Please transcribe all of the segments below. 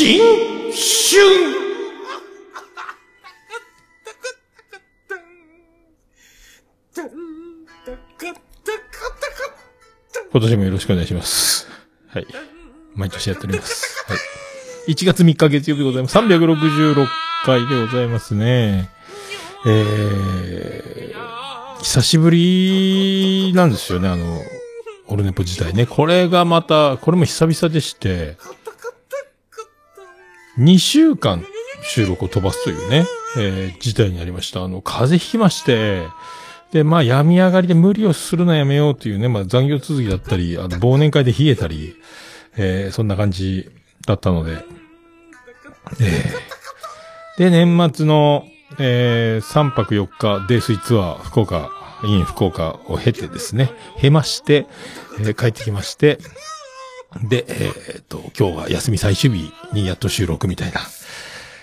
新春今年もよろしくお願いします。はい。毎年やっております。はい。1月3日月曜日でございます。366回でございますね。えー、久しぶりなんですよね、あの、オルネポ自体ね。これがまた、これも久々でして、2週間収録を飛ばすというね、えー、事態になりました。あの、風邪ひきまして、で、まあ、病み上がりで無理をするのやめようというね、まあ、残業続きだったり、あの、忘年会で冷えたり、えー、そんな感じだったので、えー、で、年末の、えー、3泊4日、泥酔ツアー、福岡、イン福岡を経てですね、経まして、えー帰ってきまして、で、えーっと、今日は休み最終日にやっと収録みたいな、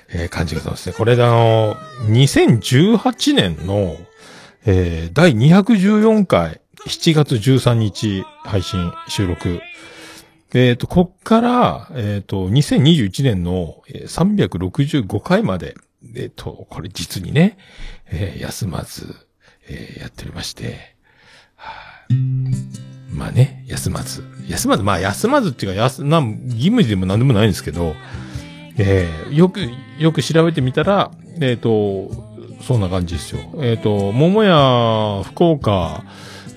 えー感じがしますね。これであの、2018年の、えー第214回、7月13日配信収録。えっ、と、こっから、えっ、と、2021年の365回まで、えっ、と、これ実にね、えー休まず、えーやっておりまして、はいまあね、休まず。休まず、まあ休まずっていうか、やす、なん、義務でも何でもないんですけど、えーよく、よく調べてみたら、えっ、と、そんな感じですよ。えっ、と、桃屋、福岡、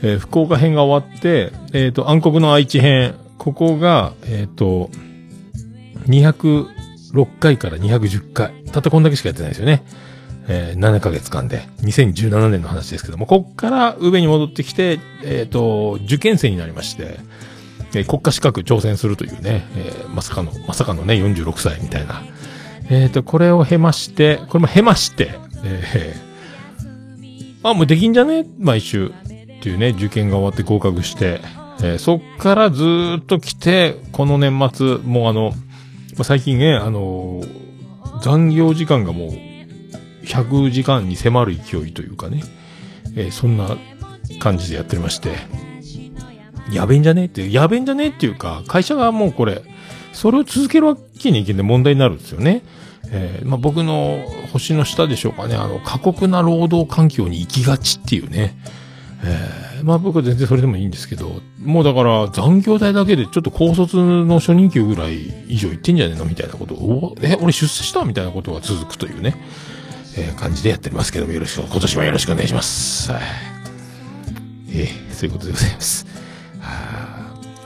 えー福岡編が終わって、えっ、と、暗黒の愛知編、ここが、えっ、と、206回から210回。たったこんだけしかやってないですよね。えー7ヶ月間で。2017年の話ですけども、こっから上に戻ってきて、えっ、と、受験生になりまして、えー国家資格挑戦するというね、えーまさかの、まさかのね、46歳みたいな。えっ、と、これを経まして、これも経まして、えーあ、もうできんじゃね？毎週。っていうね、受験が終わって合格して、えーそっからずっと来て、この年末、もうあの、最近ね、あの残業時間がもう、100時間に迫る勢いというかね、えーそんな感じでやっておりまして、やべえんじゃね？えって、やべえんじゃね？えっていうか、会社がもうこれ、それを続けるわけにいけない問題になるんですよね。えーまあ、僕の星の下でしょうかね、あの、過酷な労働環境に行きがちっていうね。えーまあ僕は全然それでもいいんですけど、もうだから残業代だけでちょっと高卒の初任給ぐらい以上いってんじゃねえの？みたいなことを、え、俺出世した？みたいなことが続くというね、えー感じでやってますけども、よろしく、今年もよろしくお願いします。はい。えーそういうことでございます。はあ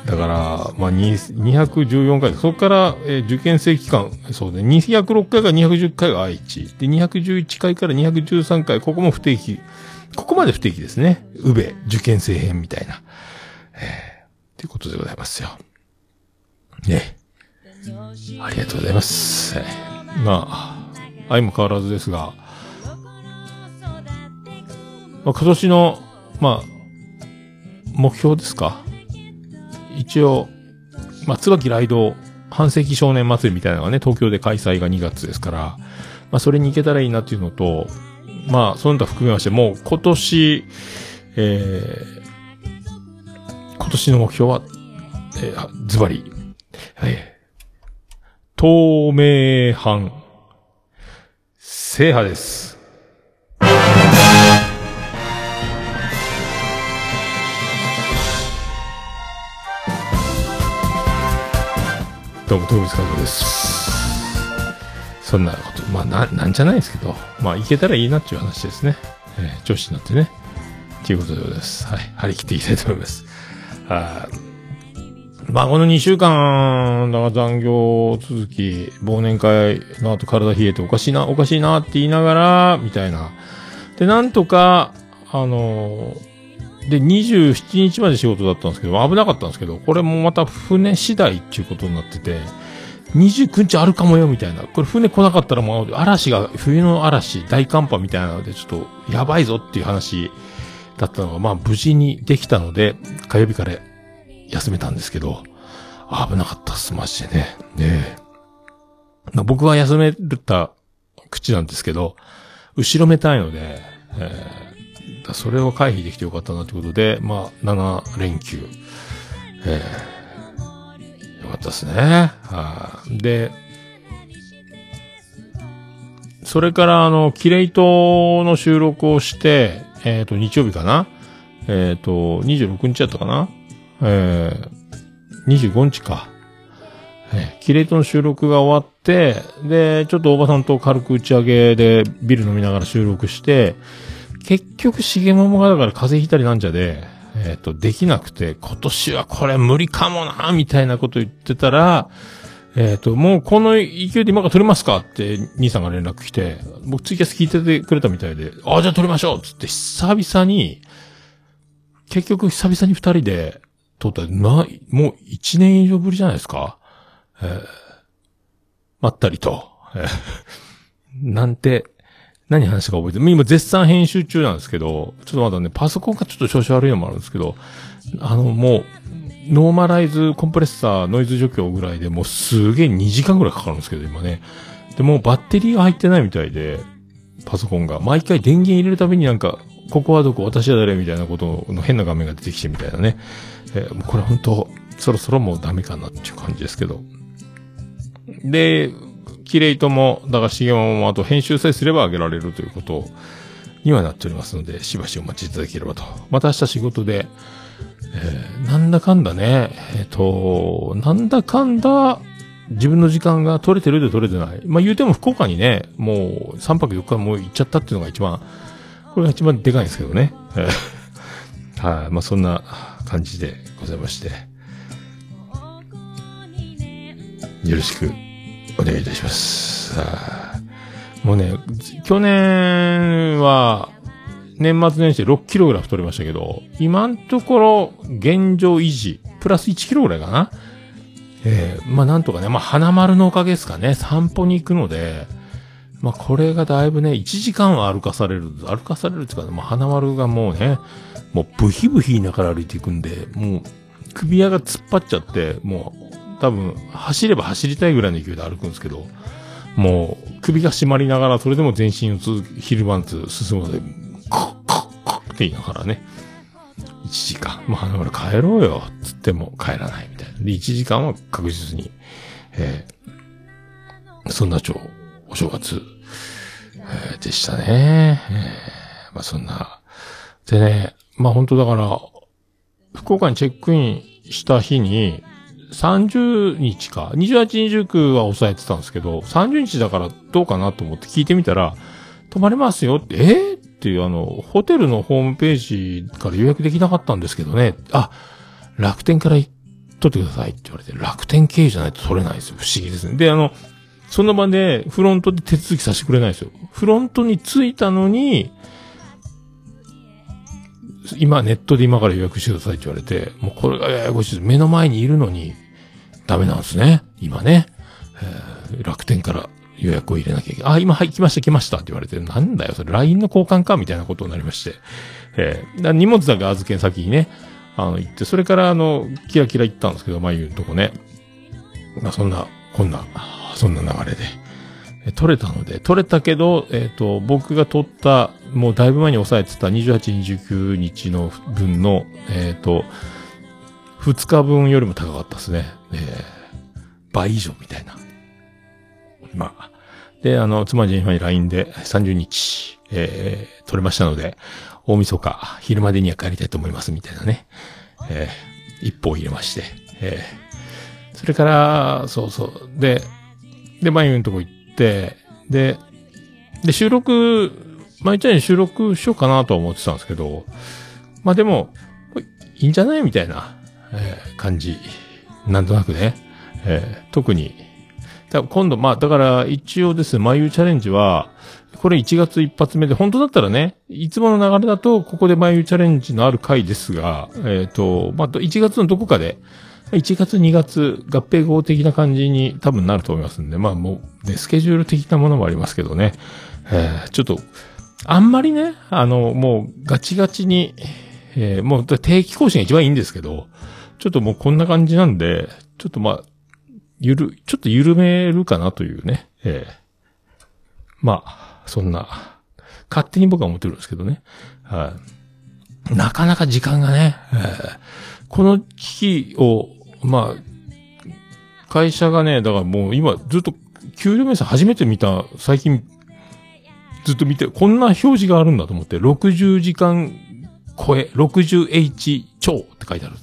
だから、まあ、214回、そこから、えー受験生期間、そうね、206回から210回が愛知。で、211回から213回、ここも不定期。ここまで不定期ですね。宇部、受験生編みたいな。えー、ということでございますよ。ね。ありがとうございます。はいまあ、相も変わらずですが、まあ、今年の、まあ、目標ですか？一応、まあ、椿ライド半世紀少年祭りみたいなのがね、東京で開催が2月ですから、まあ、それに行けたらいいなっていうのと、まあ、その他含めまして、もう今年、えー、今年の目標は、えー、ズバリ、えー透明版、制覇です。どうも、トムスカジです。そんなこと、まあ、な、なんじゃないですけど、まあ、いけたらいいなっていう話ですね。えー、調子になってね。ということでございます。はい。張り切っていきたいと思います。はい。まあ、この2週間、だから残業続き、忘年会の後体冷えておかしいな、おかしいなって言いながら、みたいな。で、なんとか、あので、27日まで仕事だったんですけど、危なかったんですけど、これもまた船次第っていうことになってて、29日あるかもよ、みたいな。これ船来なかったらもう嵐が、冬の嵐、大寒波みたいなので、ちょっとやばいぞっていう話だったのが、まあ無事にできたので、火曜日から休めたんですけど、危なかったっす、マジでね。ねえ。僕は休めた口なんですけど、後ろめたいので、えーそれを回避できてよかったなということで、まあ、7連休。えー、よかったですね。はい、で、それから、あの、キレイトの収録をして、えっ、ー、と、日曜日かな？えっ、ー、と、26日やったかな？えー、25日か。えー、キレイトの収録が終わって、で、ちょっと大場さんと軽く打ち上げでビル飲みながら収録して、結局、しげももがだから風邪ひいたりなんじゃで、えっ、ー、と、できなくて、今年はこれ無理かもな、みたいなこと言ってたら、えっ、ー、と、もうこの勢いで今から撮りますかって、兄さんが連絡来て、僕ツイキャス聞いててくれたみたいで、ああ、じゃあ撮りましょうつって久々に、結局久々に二人で撮った、な、もう一年以上ぶりじゃないですか。えー、まったりと、え、なんて、何話か覚えてる。今絶賛編集中なんですけど、ちょっとまだね、パソコンがちょっと調子悪いのもあるんですけど、あの、もう、ノーマライズコンプレッサーノイズ除去ぐらいでもうすげえ2時間ぐらいかかるんですけど、今ね。で、もうバッテリーが入ってないみたいで、パソコンが。毎回電源入れるたびになんか、ここはどこ、私は誰みたいなことの変な画面が出てきてみたいなね。えー、これ本当そろそろもうダメかなっていう感じですけど。で、キレイとも、だからしげももあと編集さえすれば上げられるということにはなっておりますので、しばしお待ちいただければと。また明日仕事で、えー、なんだかんだね、えっ、ー、と、なんだかんだ、自分の時間が取れてるで取れてない。まあ、言うても福岡にね、もう3泊4日もう行っちゃったっていうのが一番、これが一番でかいんですけどね。はい、まあ、そんな感じでございまして。よろしくお願いいたします。もうね、去年は、年末年始で6キロぐらい太りましたけど、今のところ、現状維持、プラス1キロぐらいかな？えー、まあなんとかね、まあ花丸のおかげですかね、散歩に行くので、まあこれがだいぶね、1時間は歩かされる、歩かされるっていうか、ね、まあ花丸がもうね、もうブヒブヒ言いながら歩いていくんで、もう首輪が突っ張っちゃって、もう多分走れば走りたいぐらいの勢いで歩くんですけど、もう首が締まりながらそれでも全身を昼晩つ進むので、コッコッコッって言いながらね、1時間、もう花丸帰ろうよ、つっても帰らないみたいな。で、1時間は確実に、えー、そんな超、お正月、えー、でしたね。えー、まあそんな。でね、まあ本当だから、福岡にチェックインした日に、30日か、28、29は抑えてたんですけど、30日だからどうかなと思って聞いてみたら、泊まれますよって、え？ー、っていうあの、ホテルのホームページから予約できなかったんですけどね、あ、楽天から取ってくださいって言われて、楽天経由じゃないと取れないですよ。不思議ですね。で、あの、その場でフロントで手続きさせてくれないですよ。フロントに着いたのに、今ネットで今から予約してくださいって言われて、もうこれがややこしいです。目の前にいるのにダメなんですね。今ね。えー、楽天から予約を入れなきゃいけない。あ、今、はい、来ました、来ましたって言われて、なんだよ、それ LINE の交換か？みたいなことになりまして。えー、荷物だけ預け先にね、あの、行って、それからあの、キラキラ行ったんですけど、まゆのとこね。まあ、そんな、こんな、そんな流れで。え取れたので、取れたけど、えっ、ー、と、僕が取った、もうだいぶ前に抑えてた28、29日の分の、えっ、ー、と、2日分よりも高かったですね。えー、倍以上みたいな。まあ。で、あの、妻ジェニファに LINE で30日、えー、取れましたので、大晦日、昼までには帰りたいと思います、みたいなね。えー、一歩を入れまして。えー、それから、そうそう。で、で、マユのとこ行って、で、で、収録、毎日に収録しようかなとは思ってたんですけど、まあでも、いいんじゃないみたいな、えー、感じ。なんとなくね。えー、特に、今度、まあ、だから一応ですね、眉チャレンジは、これ1月一発目で、本当だったらね、いつもの流れだと、ここで眉チャレンジのある回ですが、えっ、ー、と、まあ、1月のどこかで、1月2月合併号的な感じに多分なると思いますんで、まあもう、ね、スケジュール的なものもありますけどね、えー、ちょっと、あんまりね、あの、もうガチガチに、えー、もう定期更新が一番いいんですけど、ちょっともうこんな感じなんで、ちょっとまあ、ゆる、ちょっと緩めるかなというね、ええー、まあ、そんな勝手に僕は思ってるんですけどね。はい。なかなか時間がね、えー、この機器を、まあ、会社がね、だからもう今ずっと給料明細初めて見た、最近ずっと見て、こんな表示があるんだと思って、60時間超え、60H 超って書いてある。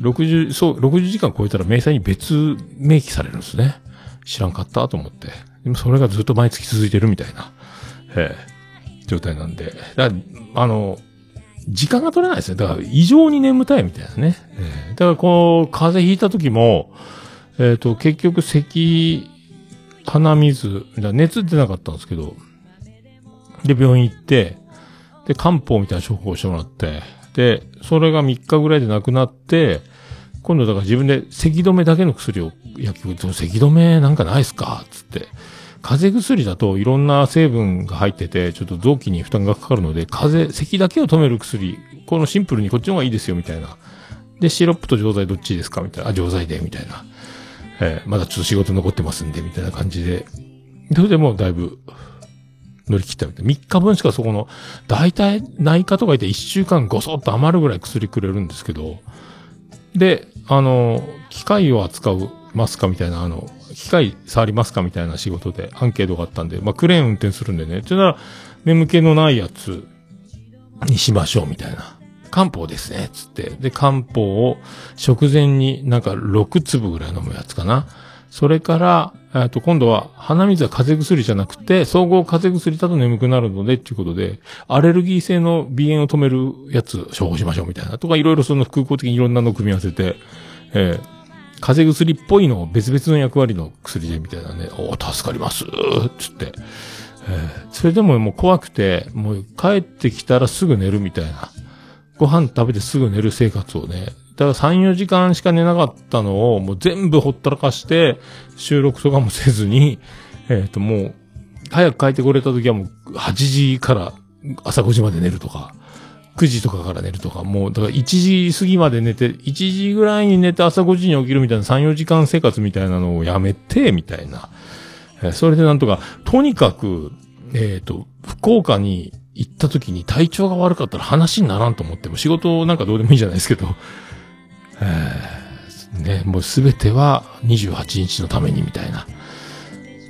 60、そう、60時間超えたら明細に別明記されるんですね。知らんかったと思って。でもそれがずっと毎月続いてるみたいな、えー、状態なんで。だあの、時間が取れないですね。だから異常に眠たいみたいなね。えー、だからこう、風邪ひいた時も、えっ、ー、と、結局咳、鼻水、熱出なかったんですけど、で、病院行って、で、漢方みたいな処方をしてもらって、それが3日ぐらいでなくなって、今度だから自分で咳止めだけの薬を薬局、咳止めなんかないっすか？つって。風邪薬だといろんな成分が入ってて、ちょっと臓器に負担がかかるので、風邪、咳だけを止める薬、このシンプルにこっちの方がいいですよ、みたいな。で、シロップと錠剤どっちですか？みたいな。あ、錠剤で、みたいな。えー、まだちょっと仕事残ってますんで、みたいな感じで。それでもうだいぶ、乗り切ったみたいな。3日分しかそこの、大体内科とか言って1週間ごそっと余るぐらい薬くれるんですけど、で、あの、機械を扱うますかみたいな、あの、機械触りますかみたいな仕事でアンケートがあったんで、まあ、クレーン運転するんでね。ってなら、眠気のないやつにしましょうみたいな。漢方ですね、つって。で、漢方を食前になんか6粒ぐらい飲むやつかな。それから、えっと、今度は鼻水は風邪薬じゃなくて、総合風邪薬だと眠くなるので、っていうことで、アレルギー性の鼻炎を止めるやつ処方しましょうみたいな。とか、いろいろその空港的にいろんなのを組み合わせて、えー、風邪薬っぽいのを別々の役割の薬でみたいなね、お助かりますつって。えー、それでももう怖くて、もう帰ってきたらすぐ寝るみたいな。ご飯食べてすぐ寝る生活をね。だから3、4時間しか寝なかったのをもう全部ほったらかして、収録とかもせずに、えっ、ー、ともう、早く帰ってこれた時はもう8時から朝5時まで寝るとか。9時とかから寝るとか、もう、だから1時過ぎまで寝て、1時ぐらいに寝て朝5時に起きるみたいな3、4時間生活みたいなのをやめて、みたいな。それでなんとか、とにかく、えっ、ー、と、福岡に行った時に体調が悪かったら話にならんと思っても、仕事なんかどうでもいいじゃないですけど、えー、ね、もうすべては28日のためにみたいな。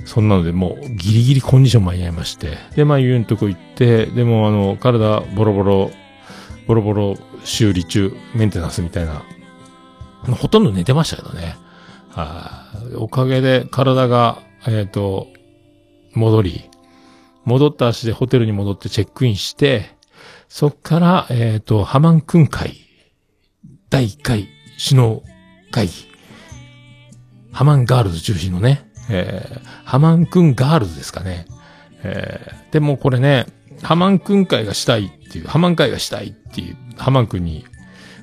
そんなのでもうギリギリコンディション間に合いまして。で、まあ、ゆうのとこ行って、でもあの、体ボロボロボロボロ修理中、メンテナンスみたいな。ほとんど寝てましたけどね。はおかげで体が、えっ、ー、と、戻り、戻った足でホテルに戻ってチェックインして、そっから、えっ、ー、と、ハマン君会、第1回首脳会議、ハマンガールズ中心のね、えー、ハマン君ガールズですかね。えー、でもこれね、ハマン君会がしたいっていう、ハマン会がしたいっていう、ハマン君に、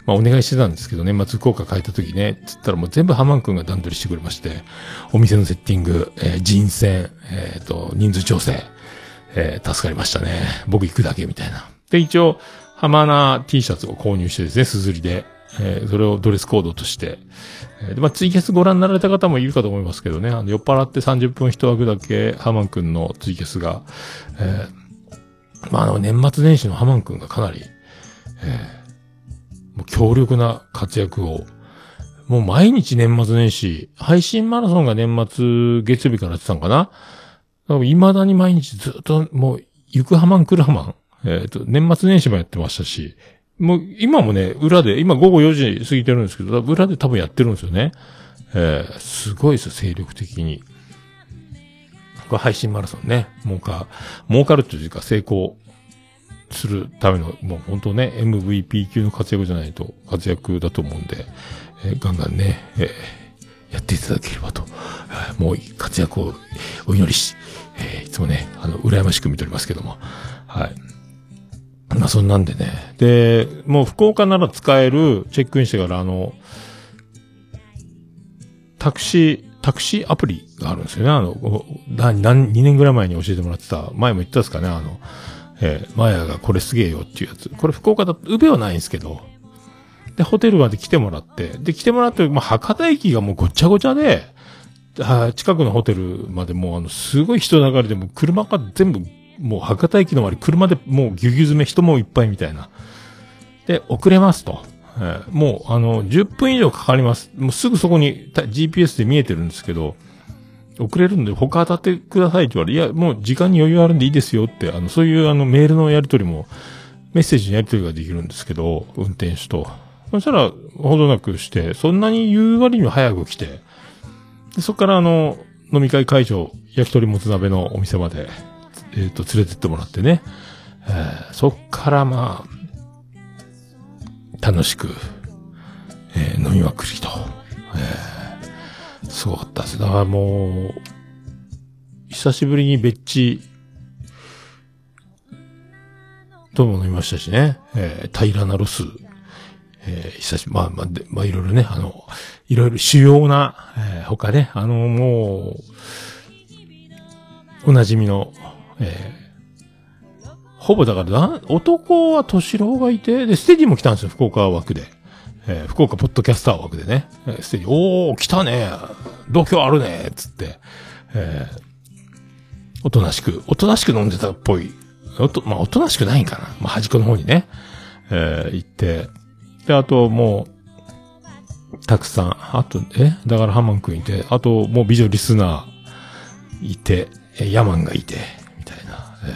まあお願いしてたんですけど、年末効果変えた時ね、つったらもう全部ハマン君が段取りしてくれまして、お店のセッティング、えー、人選、えっ、ー、と、人数調整、えー、助かりましたね。僕行くだけみたいな。で、一応、ハマナ T シャツを購入してですね、すずりで、えー、それをドレスコードとして、えー、で、まあ、ツイキャスご覧になられた方もいるかと思いますけどね、あの、酔っ払って30分一枠だけ、ハマン君のツイキャスが、えー、まあ、あの、年末年始のハマン君がかなり、えー、もう強力な活躍を、もう毎日年末年始、配信マラソンが年末月曜日からやってたんかな未だに毎日ずっと、もう、行くハマン来るハマン。えっ、ー、と、年末年始もやってましたし、もう、今もね、裏で、今午後4時過ぎてるんですけど、裏で多分やってるんですよね。えー、すごいですよ、精力的に。これ配信マラソンね、儲か、儲かるというか成功するための、もう本当ね、MVP 級の活躍じゃないと活躍だと思うんで、えー、ガンガンね、えー、やっていただければと、もう活躍をお祈りし、えー、いつもね、あの、羨ましく見ておりますけども、はい。まあ、そんなんでね。で、もう福岡なら使える、チェックインしてからあの、タクシー、タクシーアプリがあるんですよね。あの、何、何、2年ぐらい前に教えてもらってた、前も言ったんですかね、あの、えー、マヤがこれすげえよっていうやつ。これ福岡だと、宇部はないんですけど、で、ホテルまで来てもらって、で、来てもらって、まあ、博多駅がもうごちゃごちゃで、近くのホテルまでもうあの、すごい人流れでも車が全部もう博多駅の周り車でもうぎゅぎゅ詰め人もいっぱいみたいな。で、遅れますと。えー、もう、あの、10分以上かかります。もうすぐそこに GPS で見えてるんですけど、遅れるんで他当たってくださいって言われ、いや、もう時間に余裕あるんでいいですよって、あの、そういうあのメールのやり取りも、メッセージのやり取りができるんですけど、運転手と。そしたら、ほどなくして、そんなに言う割には早く来て、でそこからあの、飲み会会場、焼き鳥もつ鍋のお店まで、えっ、ー、と、連れてってもらってね。えー、そっからまあ、楽しく、えー、飲みまくりと。えー、すごかったです。だからもう、久しぶりに別地、とも飲みましたしね。えー、平らなロスえー、久しぶり、まあまあ、で、まあいろいろね、あの、いろいろ主要な、えー、他ね、あの、もう、おなじみの、えー、ほぼだから、男は敏郎がいて、で、ステディも来たんですよ、福岡枠で。えー、福岡ポッドキャスター枠でね。えー、ステディ、おー、来たね。度胸あるね。つって、えー、おとなしく、おとなしく飲んでたっぽい。おと、まあ、おとなしくないんかな。まあ、端っこの方にね、えー、行って、で、あともう、たくさん、あと、え？だからハマンくんいて、あともう美女リスナーいて、えヤマンがいて、え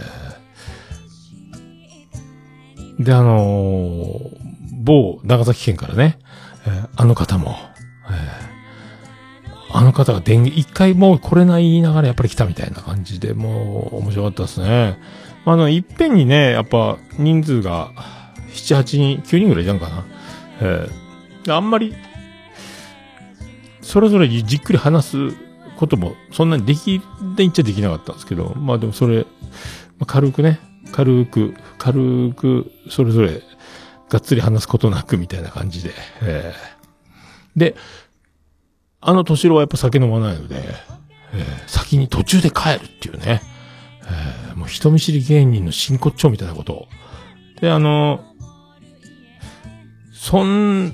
ー、で、あのー、某長崎県からね、えー、あの方も、えー、あの方が電源、一回もう来れない言いながらやっぱり来たみたいな感じで、もう面白かったですね。あの、いっぺんにね、やっぱ人数が、7、8人、9人ぐらいいたんかな。えー、あんまり、それぞれじっくり話すことも、そんなにでき、でいっちゃできなかったんですけど、まあでもそれ、まあ、軽くね、軽く、軽く、それぞれ、がっつり話すことなくみたいな感じで、えー、で、あの年郎はやっぱ酒飲まないので、えー、先に途中で帰るっていうね、えー、もう人見知り芸人の真骨頂みたいなことを。で、あの、そん、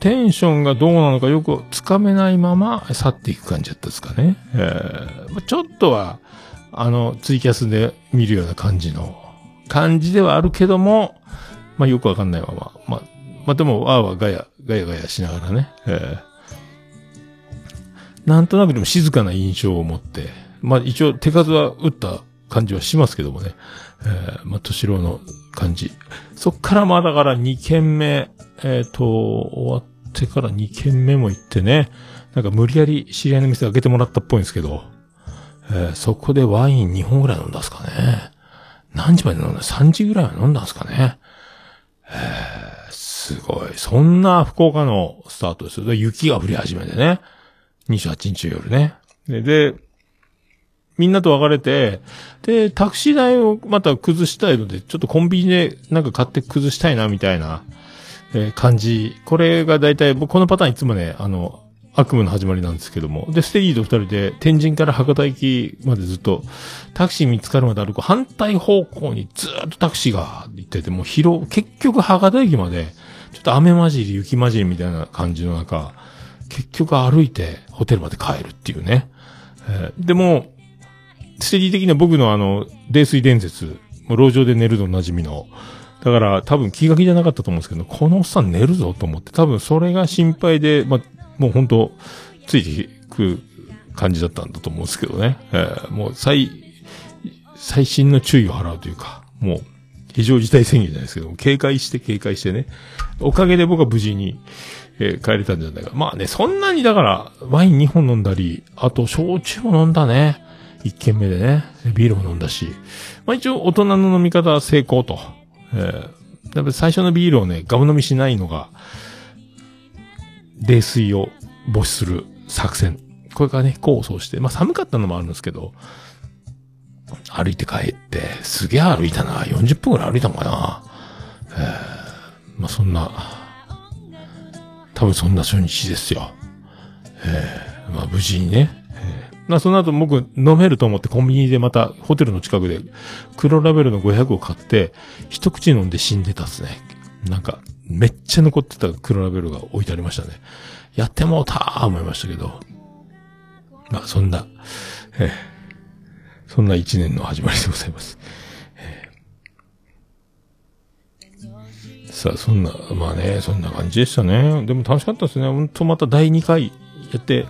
テンションがどうなのかよくつかめないまま去っていく感じだったですかね。えー、ちょっとは、あの、ツイキャスで見るような感じの、感じではあるけども、まあよくわかんないまま、まあ、まあでも、あーはガヤ、ガヤガヤしながらね、えー、なんとなくでも静かな印象を持って、まあ一応手数は打った感じはしますけどもね。えー、まあ、敏郎の感じ。そっからまだから2軒目、えっ、ー、と、終わってから2軒目も行ってね、なんか無理やり知り合いの店開けてもらったっぽいんですけど、えー、そこでワイン2本ぐらい飲んだんすかね。何時まで飲んだ ?3 時ぐらいは飲んだんすかね。えー、すごい。そんな福岡のスタートですよ。雪が降り始めてね。28日夜ね。で、で、みんなと別れて、で、タクシー代をまた崩したいので、ちょっとコンビニでなんか買って崩したいな、みたいな、えー、感じ。これが大体、僕このパターンいつもね、あの、悪夢の始まりなんですけども。で、ステディと二人で、天神から博多駅までずっと、タクシー見つかるまで歩く反対方向にずっとタクシーが行ってて、もう広、結局博多駅まで、ちょっと雨混じり、雪混じりみたいな感じの中、結局歩いてホテルまで帰るっていうね。えー、でも、ステディ的には僕のあの、泥酔伝説、もう路上で寝るの馴染みの、だから多分気が気じゃなかったと思うんですけど、このおっさん寝るぞと思って、多分それが心配で、まあ、もう本当ついていく感じだったんだと思うんですけどね。えー、もう最、最新の注意を払うというか、もう、非常事態宣言じゃないですけど、警戒して警戒してね。おかげで僕は無事に、えー、帰れたんじゃないか。まあね、そんなにだから、ワイン2本飲んだり、あと、焼酎も飲んだね。一軒目でね、ビールも飲んだし、まあ一応大人の飲み方は成功と。えー、やっぱり最初のビールをね、ガム飲みしないのが、泥酔を防止する作戦。これからね、構想して、まあ寒かったのもあるんですけど、歩いて帰って、すげえ歩いたな。40分くらい歩いたのかな。えー、まあそんな、多分そんな初日ですよ。えー、まあ無事にね、えまあその後僕飲めると思ってコンビニでまたホテルの近くで黒ラベルの500を買って一口飲んで死んでたっすね。なんかめっちゃ残ってた黒ラベルが置いてありましたね。やってもうたー思いましたけど。まあそんな、えー、そんな一年の始まりでございます。えさあ、そんな、まあね、そんな感じでしたね。でも楽しかったですね。ほんとまた第2回やって、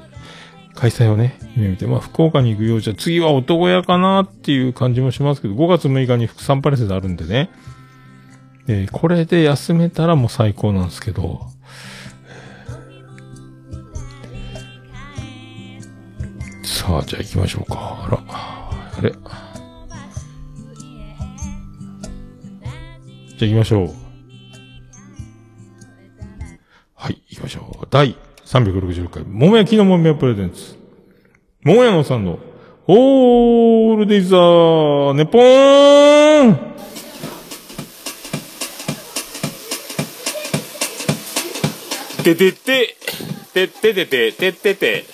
開催をね、夢見て、まあ、福岡に行くようじゃ、次は男屋かなっていう感じもしますけど、5月6日にサンパレスであるんでね。えー、これで休めたらもう最高なんですけど、さあ、じゃあ行きましょうか。あら、あれ？じゃあ行きましょう。はい、行きましょう。第366回、桃焼きの桃屋プレゼンツ。桃屋のさんの、オールディザー、ネポーンててて、てててて、ててて、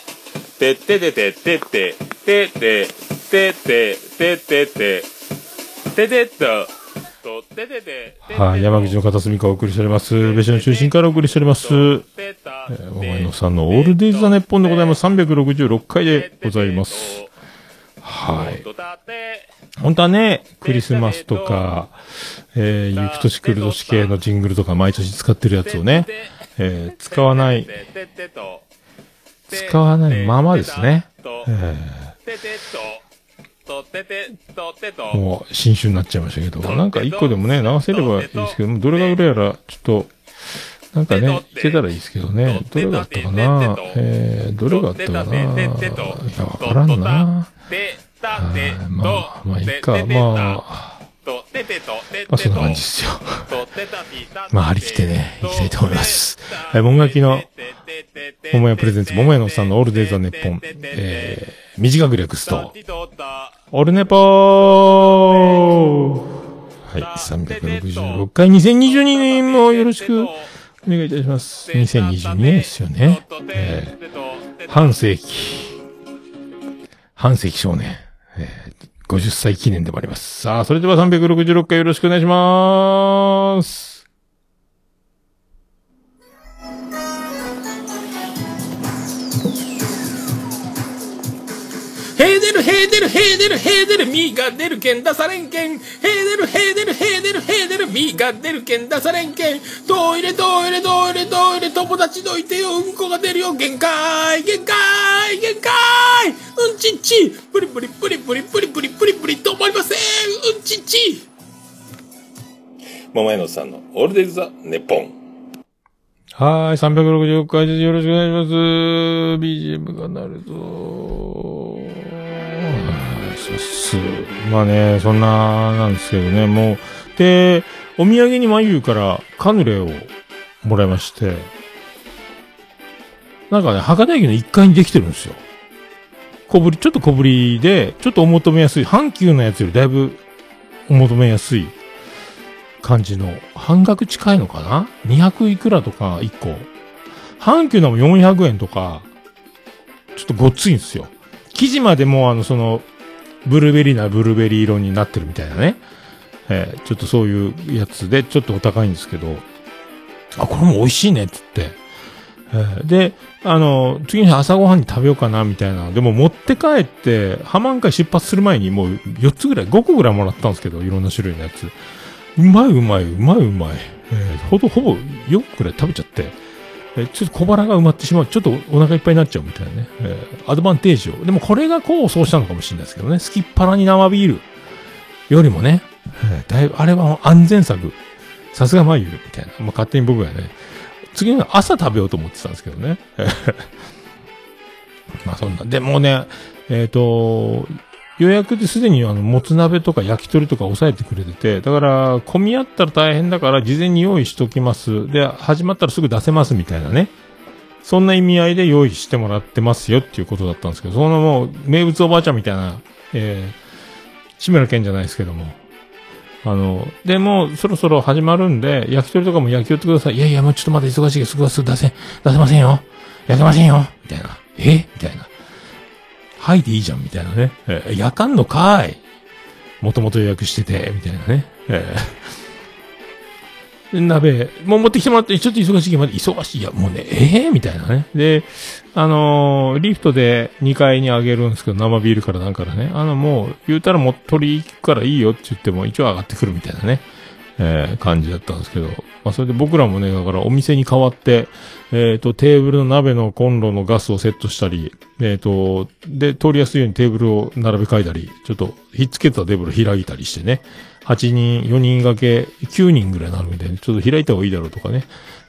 てててて、てて、てて、てて、てて、てて、ててと、はい、山口の片隅からお送りしております。別所の中心からお送りしております。えー、お前のさんのオールデイズ・ザ・ネッポンでございます。366回でございます。はい。本当はね、クリスマスとか、えー、行く年来る年系のジングルとか毎年使ってるやつをね、えー、使わない、使わないままですね。えー。もう新種になっちゃいましたけど、なんか一個でもね、流せればいいですけど、どれが売れやら、ちょっと、なんかね、いけたらいいですけどね、どれがあったかな。えー、どれがあったかな。いや、わからんな。まあ、まあいいか、まあ、まあそんな感じですよ。まあ張り切ってね、いきたいと思います。はい、もがきの、桃屋プレゼンツ、桃屋のさんのオールデイザネッポン、えー、短く略すと、オルネポーはい、366回、2022年もよろしくお願いいたします。2022年ですよね。えー、半世紀、半世紀少年、えー、50歳記念でもあります。さあ、それでは366回よろしくお願いします。へーでるへーでるへーが出るけん出されんけんへーでるへーでるへーでるへーでるみが出るけん出されんけんトイレトイレトイレトイレ友達どいてよ。うんこが出るよ。限界限界限界。うんちっち。プリプリプリプリプリプリプリプリ。止まりません。うんちっち。桃屋のさんのオールデイズ・ザ・ネポン。はい、360回です。よろしくお願いします。BGM が鳴るぞ。そうっす。まあね、そんな、なんですけどね、もう、で、お土産に眉からカヌレをもらいまして、なんかね、博多駅の1階にできてるんですよ。小ぶり、ちょっと小ぶりで、ちょっとお求めやすい、阪急のやつよりだいぶお求めやすい感じの、半額近いのかな ?200 いくらとか1個。阪急のも400円とか、ちょっとごっついんですよ。生地までもあの、その、ブルーベリーなブルーベリー色になってるみたいなね。えー、ちょっとそういうやつで、ちょっとお高いんですけど、あ、これも美味しいね、つって。えー、で、あの、次の朝ごはんに食べようかな、みたいな。でも持って帰って、浜ン出発する前にもう4つぐらい、5個ぐらいもらったんですけど、いろんな種類のやつ。うまいうまいうまいうまい。えー、ほぼ、ほぼ4個くらい食べちゃって、え、ちょっと小腹が埋まってしまう。ちょっとお腹いっぱいになっちゃうみたいなね。えー、アドバンテージを。でもこれがこうそうしたのかもしれないですけどね。スキッパラに生ビールよりもね、えー、だいぶ、あれは安全策。さすが眉みたいな。まあ、勝手に僕がね、次の朝食べようと思ってたんですけどね。まあそんな。でもね、えっ、ー、と、予約ですでにあの、もつ鍋とか焼き鳥とか抑えてくれてて、だから、混み合ったら大変だから事前に用意しときます。で、始まったらすぐ出せますみたいなね。そんな意味合いで用意してもらってますよっていうことだったんですけど、そのもう、名物おばあちゃんみたいな、えー、志村けんじゃないですけども。あの、でも、そろそろ始まるんで、焼き鳥とかも焼き寄ってください。いやいや、もうちょっとまだ忙しいけど、すぐすぐ出せ、出せませんよ。焼けませんよ。みたいな。え？みたいな。はいでいいじゃん、みたいなね。えー、夜間のかい。もともと予約してて、みたいなね。え鍋、もう持ってきてもらって、ちょっと忙しいまで、忙しい。いや、もうね、ええー、みたいなね。で、あのー、リフトで2階に上げるんですけど、生ビールからなんからね。あの、もう、言うたらもう取り行くからいいよって言っても、一応上がってくるみたいなね。えー、感じだったんですけど。まあ、それで僕らもね、だからお店に変わって、えっ、ー、と、テーブルの鍋のコンロのガスをセットしたり、えっ、ー、と、で、通りやすいようにテーブルを並べ替えたり、ちょっと、ひっつけたテーブル開いたりしてね。8人、4人掛け、9人ぐらいになるんで、ちょっと開いた方がいいだろうとかね。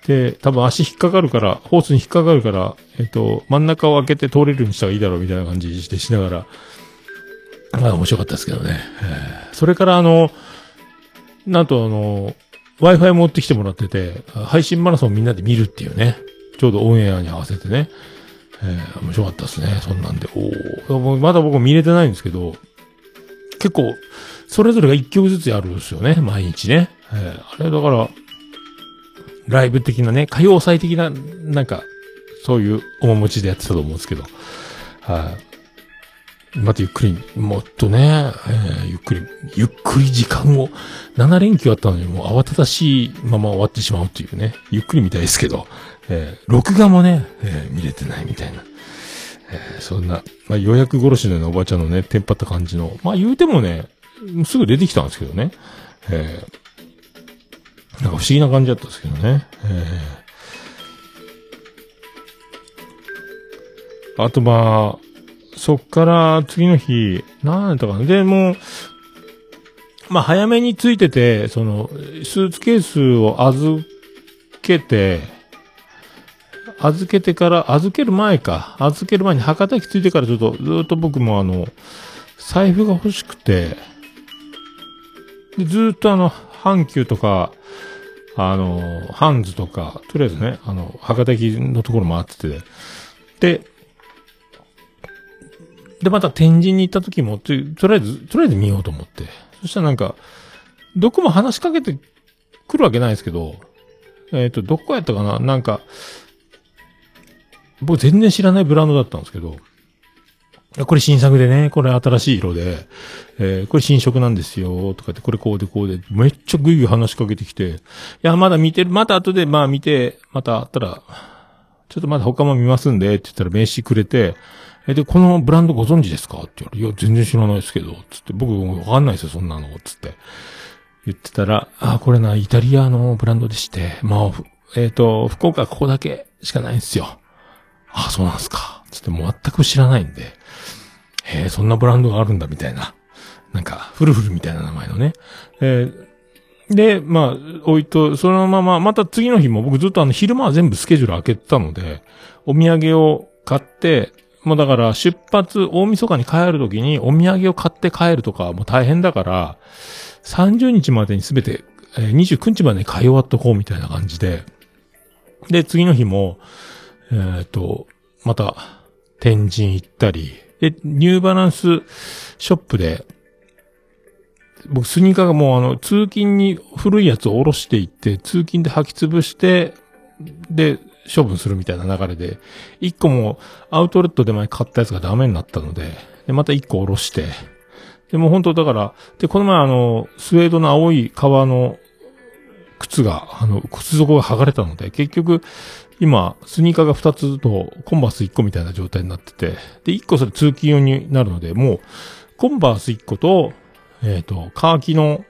で、多分足引っかかるから、ホースに引っかかるから、えっ、と、真ん中を開けて通れるようにした方がいいだろうみたいな感じでしながら、まあ面白かったですけどね。えー、それからあの、なんとあの、Wi-Fi 持ってきてもらってて、配信マラソンみんなで見るっていうね。ちょうどオンエアに合わせてね。えー、面白かったですね。そんなんで。おおまだ僕見れてないんですけど、結構、それぞれが一曲ずつやるんですよね。毎日ね。えー、あれだから、ライブ的なね、歌謡祭的な、なんか、そういう面持ちでやってたと思うんですけど。はい、またゆっくり、もっとね、えー、ゆっくり、ゆっくり時間を、7連休あったのにもう慌ただしいまま終わってしまうというね、ゆっくり見たいですけど、えー、録画もね、えー、見れてないみたいな。え、そんな、まあ、予約殺しのようなおばちゃんのね、テンパった感じの、まあ言うてもね、すぐ出てきたんですけどね。え、なんか不思議な感じだったんですけどね。えー、あとまあ、そっから次の日、なんだかな。で、も、まあ、早めについてて、その、スーツケースを預けて、預けてから、預ける前か。預ける前に博多駅着いてからちょっと、ずっと僕もあの、財布が欲しくて、でずっとあの、阪急とか、あの、ハンズとか、とりあえずね、あの、博多駅のところ回ってて、で、で、また天神に行った時も、とりあえず、とりあえず見ようと思って。そしたらなんか、どこも話しかけてくるわけないですけど、えっ、ー、と、どこやったかな？なんか、僕全然知らないブランドだったんですけど、これ新作でね、これ新しい色で、えー、これ新色なんですよ、とかって、これこうでこうで、めっちゃぐいぐい話しかけてきて、いや、まだ見てる、また後で、まあ見て、またあったら、ちょっとまだ他も見ますんで、って言ったら名刺くれて、え、で、このブランドご存知ですか？って言われていや、全然知らないですけど、つって、僕わかんないですよ、そんなの、つって。言ってたら、あ、これな、イタリアのブランドでして、まあ、えっ、ー、と、福岡ここだけしかないんですよ。あ、そうなんですか。つって、もう全く知らないんで、へえ、そんなブランドがあるんだ、みたいな。なんか、フルフルみたいな名前のね。えー、で、まあ、置いと、そのまま、また次の日も僕ずっとあの、昼間は全部スケジュール開けてたので、お土産を買って、もうだから出発、大晦日に帰るときにお土産を買って帰るとかもう大変だから、30日までにすべて、えー、29日までに買い終わっとこうみたいな感じで、で、次の日も、えっ、ー、と、また、天神行ったり、で、ニューバランスショップで、僕スニーカーがもうあの、通勤に古いやつを下ろしていって、通勤で履き潰して、で、処分するみたいな流れで、一個もアウトレットで前買ったやつがダメになったので、で、また一個下ろして、で、も本当だから、で、この前あの、スウェードの青い革の靴が、あの、靴底が剥がれたので、結局、今、スニーカーが2つと、コンバース1個みたいな状態になってて、で、1個それ通勤用になるので、もう、コンバース1個と、えっ、ー、と、カーキの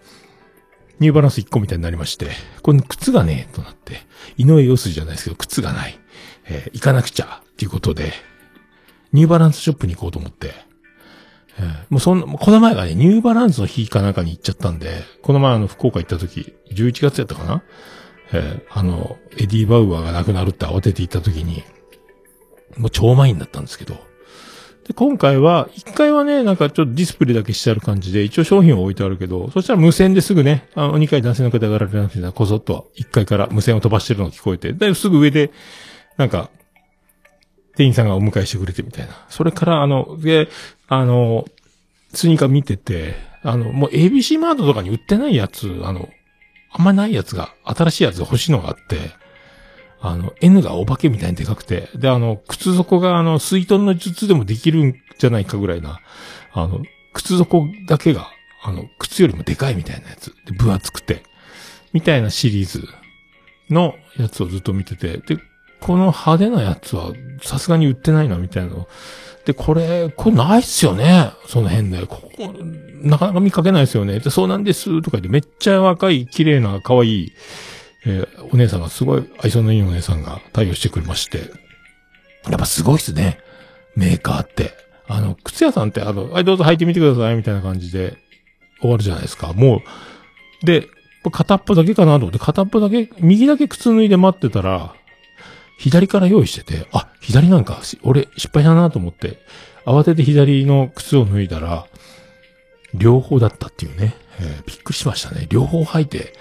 ニューバランス1個みたいになりまして、これ靴がねえとなって、井上陽水じゃないですけど、靴がない。えー、行かなくちゃっていうことで、ニューバランスショップに行こうと思って、えー、もうそんな、この前がね、ニューバランスの日かなんかに行っちゃったんで、この前あの、福岡行った時、11月やったかな？えー、あの、エディ・バウアーがなくなるって慌てて行った時に、もう超満員だったんですけど、で、今回は、一回はね、なんかちょっとディスプレイだけしてある感じで、一応商品を置いてあるけど、そしたら無線ですぐね、あの、二階男性の方がおられなくて、こそっと一階から無線を飛ばしてるのが聞こえて、だいぶすぐ上で、なんか、店員さんがお迎えしてくれてみたいな。それから、あの、で、あの、スニーカー見てて、あの、もう ABC マートとかに売ってないやつ、あの、あんまないやつが、新しいやつ欲しいのがあって、あの、N がお化けみたいにでかくて、で、あの、靴底があの、水遁の術でもできるんじゃないかぐらいな、あの、靴底だけが、あの、靴よりもでかいみたいなやつ。で、分厚くて。みたいなシリーズのやつをずっと見てて、で、この派手なやつはさすがに売ってないな、みたいなの。で、これ、これないっすよね。その辺で。ここ、なかなか見かけないですよね。で、そうなんです、とか言って、めっちゃ若い、綺麗な、可愛い、えー、お姉さんが、すごい愛想のいいお姉さんが対応してくれまして。やっぱすごいっすね。メーカーって。あの、靴屋さんって、あの、はい、どうぞ履いてみてください、みたいな感じで終わるじゃないですか。もう、で、片っぽだけかなと思って、片っぽだけ、右だけ靴脱いで待ってたら、左から用意してて、あ、左なんか、俺失敗だなと思って、慌てて左の靴を脱いだら、両方だったっていうね、えー、びっくりしましたね。両方履いて、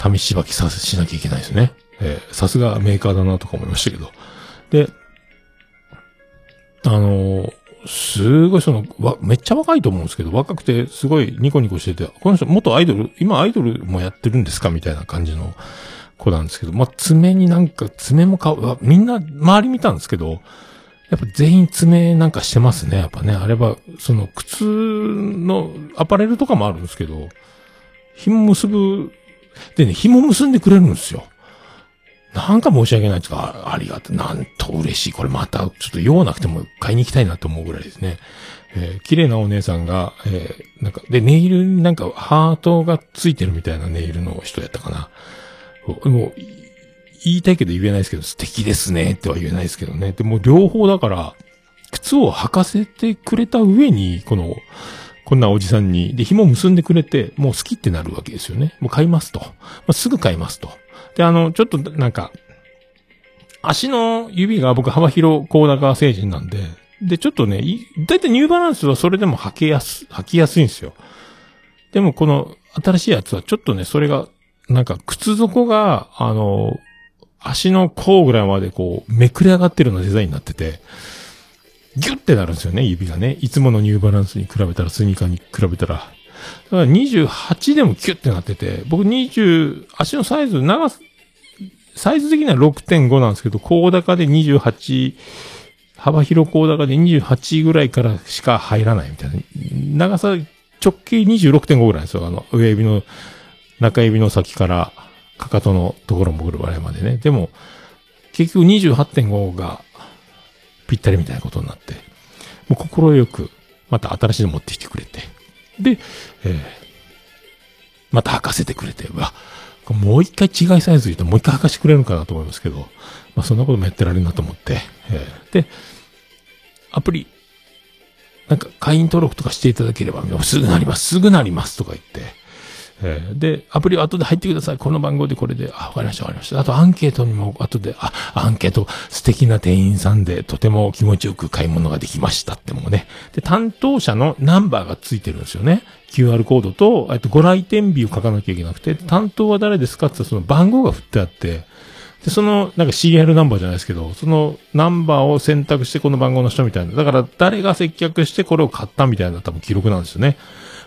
試しばきさせ、しなきゃいけないですね。えー、さすがメーカーだなとか思いましたけど。で、あのー、すごいその、わ、めっちゃ若いと思うんですけど、若くてすごいニコニコしてて、この人元アイドル、今アイドルもやってるんですかみたいな感じの子なんですけど、まあ、爪になんか、爪もか、みんな周り見たんですけど、やっぱ全員爪なんかしてますね。やっぱね、あれは、その靴のアパレルとかもあるんですけど、紐結ぶ、でね、紐結んでくれるんですよ。なんか申し訳ないですか、ありがとう。なんと嬉しい。これまた、ちょっと用なくても買いに行きたいなと思うぐらいですね。えー、綺麗なお姉さんが、えー、なんか、で、ネイルになんかハートがついてるみたいなネイルの人やったかな。もう、言いたいけど言えないですけど、素敵ですねっては言えないですけどね。でも両方だから、靴を履かせてくれた上に、この、こんなおじさんに、で、紐結んでくれて、もう好きってなるわけですよね。もう買いますと。まあ、すぐ買いますと。で、あの、ちょっとなんか、足の指が僕幅広高高成人なんで、で、ちょっとね、だいたいニューバランスはそれでも履けやす、履きやすいんですよ。でもこの新しいやつはちょっとね、それがなんか靴底が、あの、足の甲ぐらいまでこう、めくれ上がってるようなデザインになってて、ギュッてなるんですよね、指がね。いつものニューバランスに比べたら、スニーカーに比べたら。だから28でもキュッてなってて、僕20、足のサイズ、長さサイズ的には6.5なんですけど、高高で28、幅広高高で28ぐらいからしか入らないみたいな。長さ、直径26.5ぐらいですよ。あの、上指の中指の先からかかとのところもぐるぐらいまでね。でも、結局28.5がぴったりみたいなことになって、もう心よくまた新しいの持ってきてくれて、で、えー、また履かせてくれて、うわ、もう一回違いサイズ言うともう一回履かしてくれるかなと思いますけど、まあそんなこともやってられるなと思って、えー、で、アプリ、なんか会員登録とかしていただければ、すぐなります、すぐなりますとか言って、えー、で、アプリは後で入ってください。この番号でこれで、あ、わかりました、わかりました。あとアンケートにも後で、あ、アンケート、素敵な店員さんで、とても気持ちよく買い物ができましたってもね。で、担当者のナンバーがついてるんですよね。QR コードと、えっと、ご来店日を書かなきゃいけなくて、担当は誰ですかってその番号が振ってあって、で、その、なんかシリアルナンバーじゃないですけど、そのナンバーを選択してこの番号の人みたいな。だから誰が接客してこれを買ったみたいな多分記録なんですよね。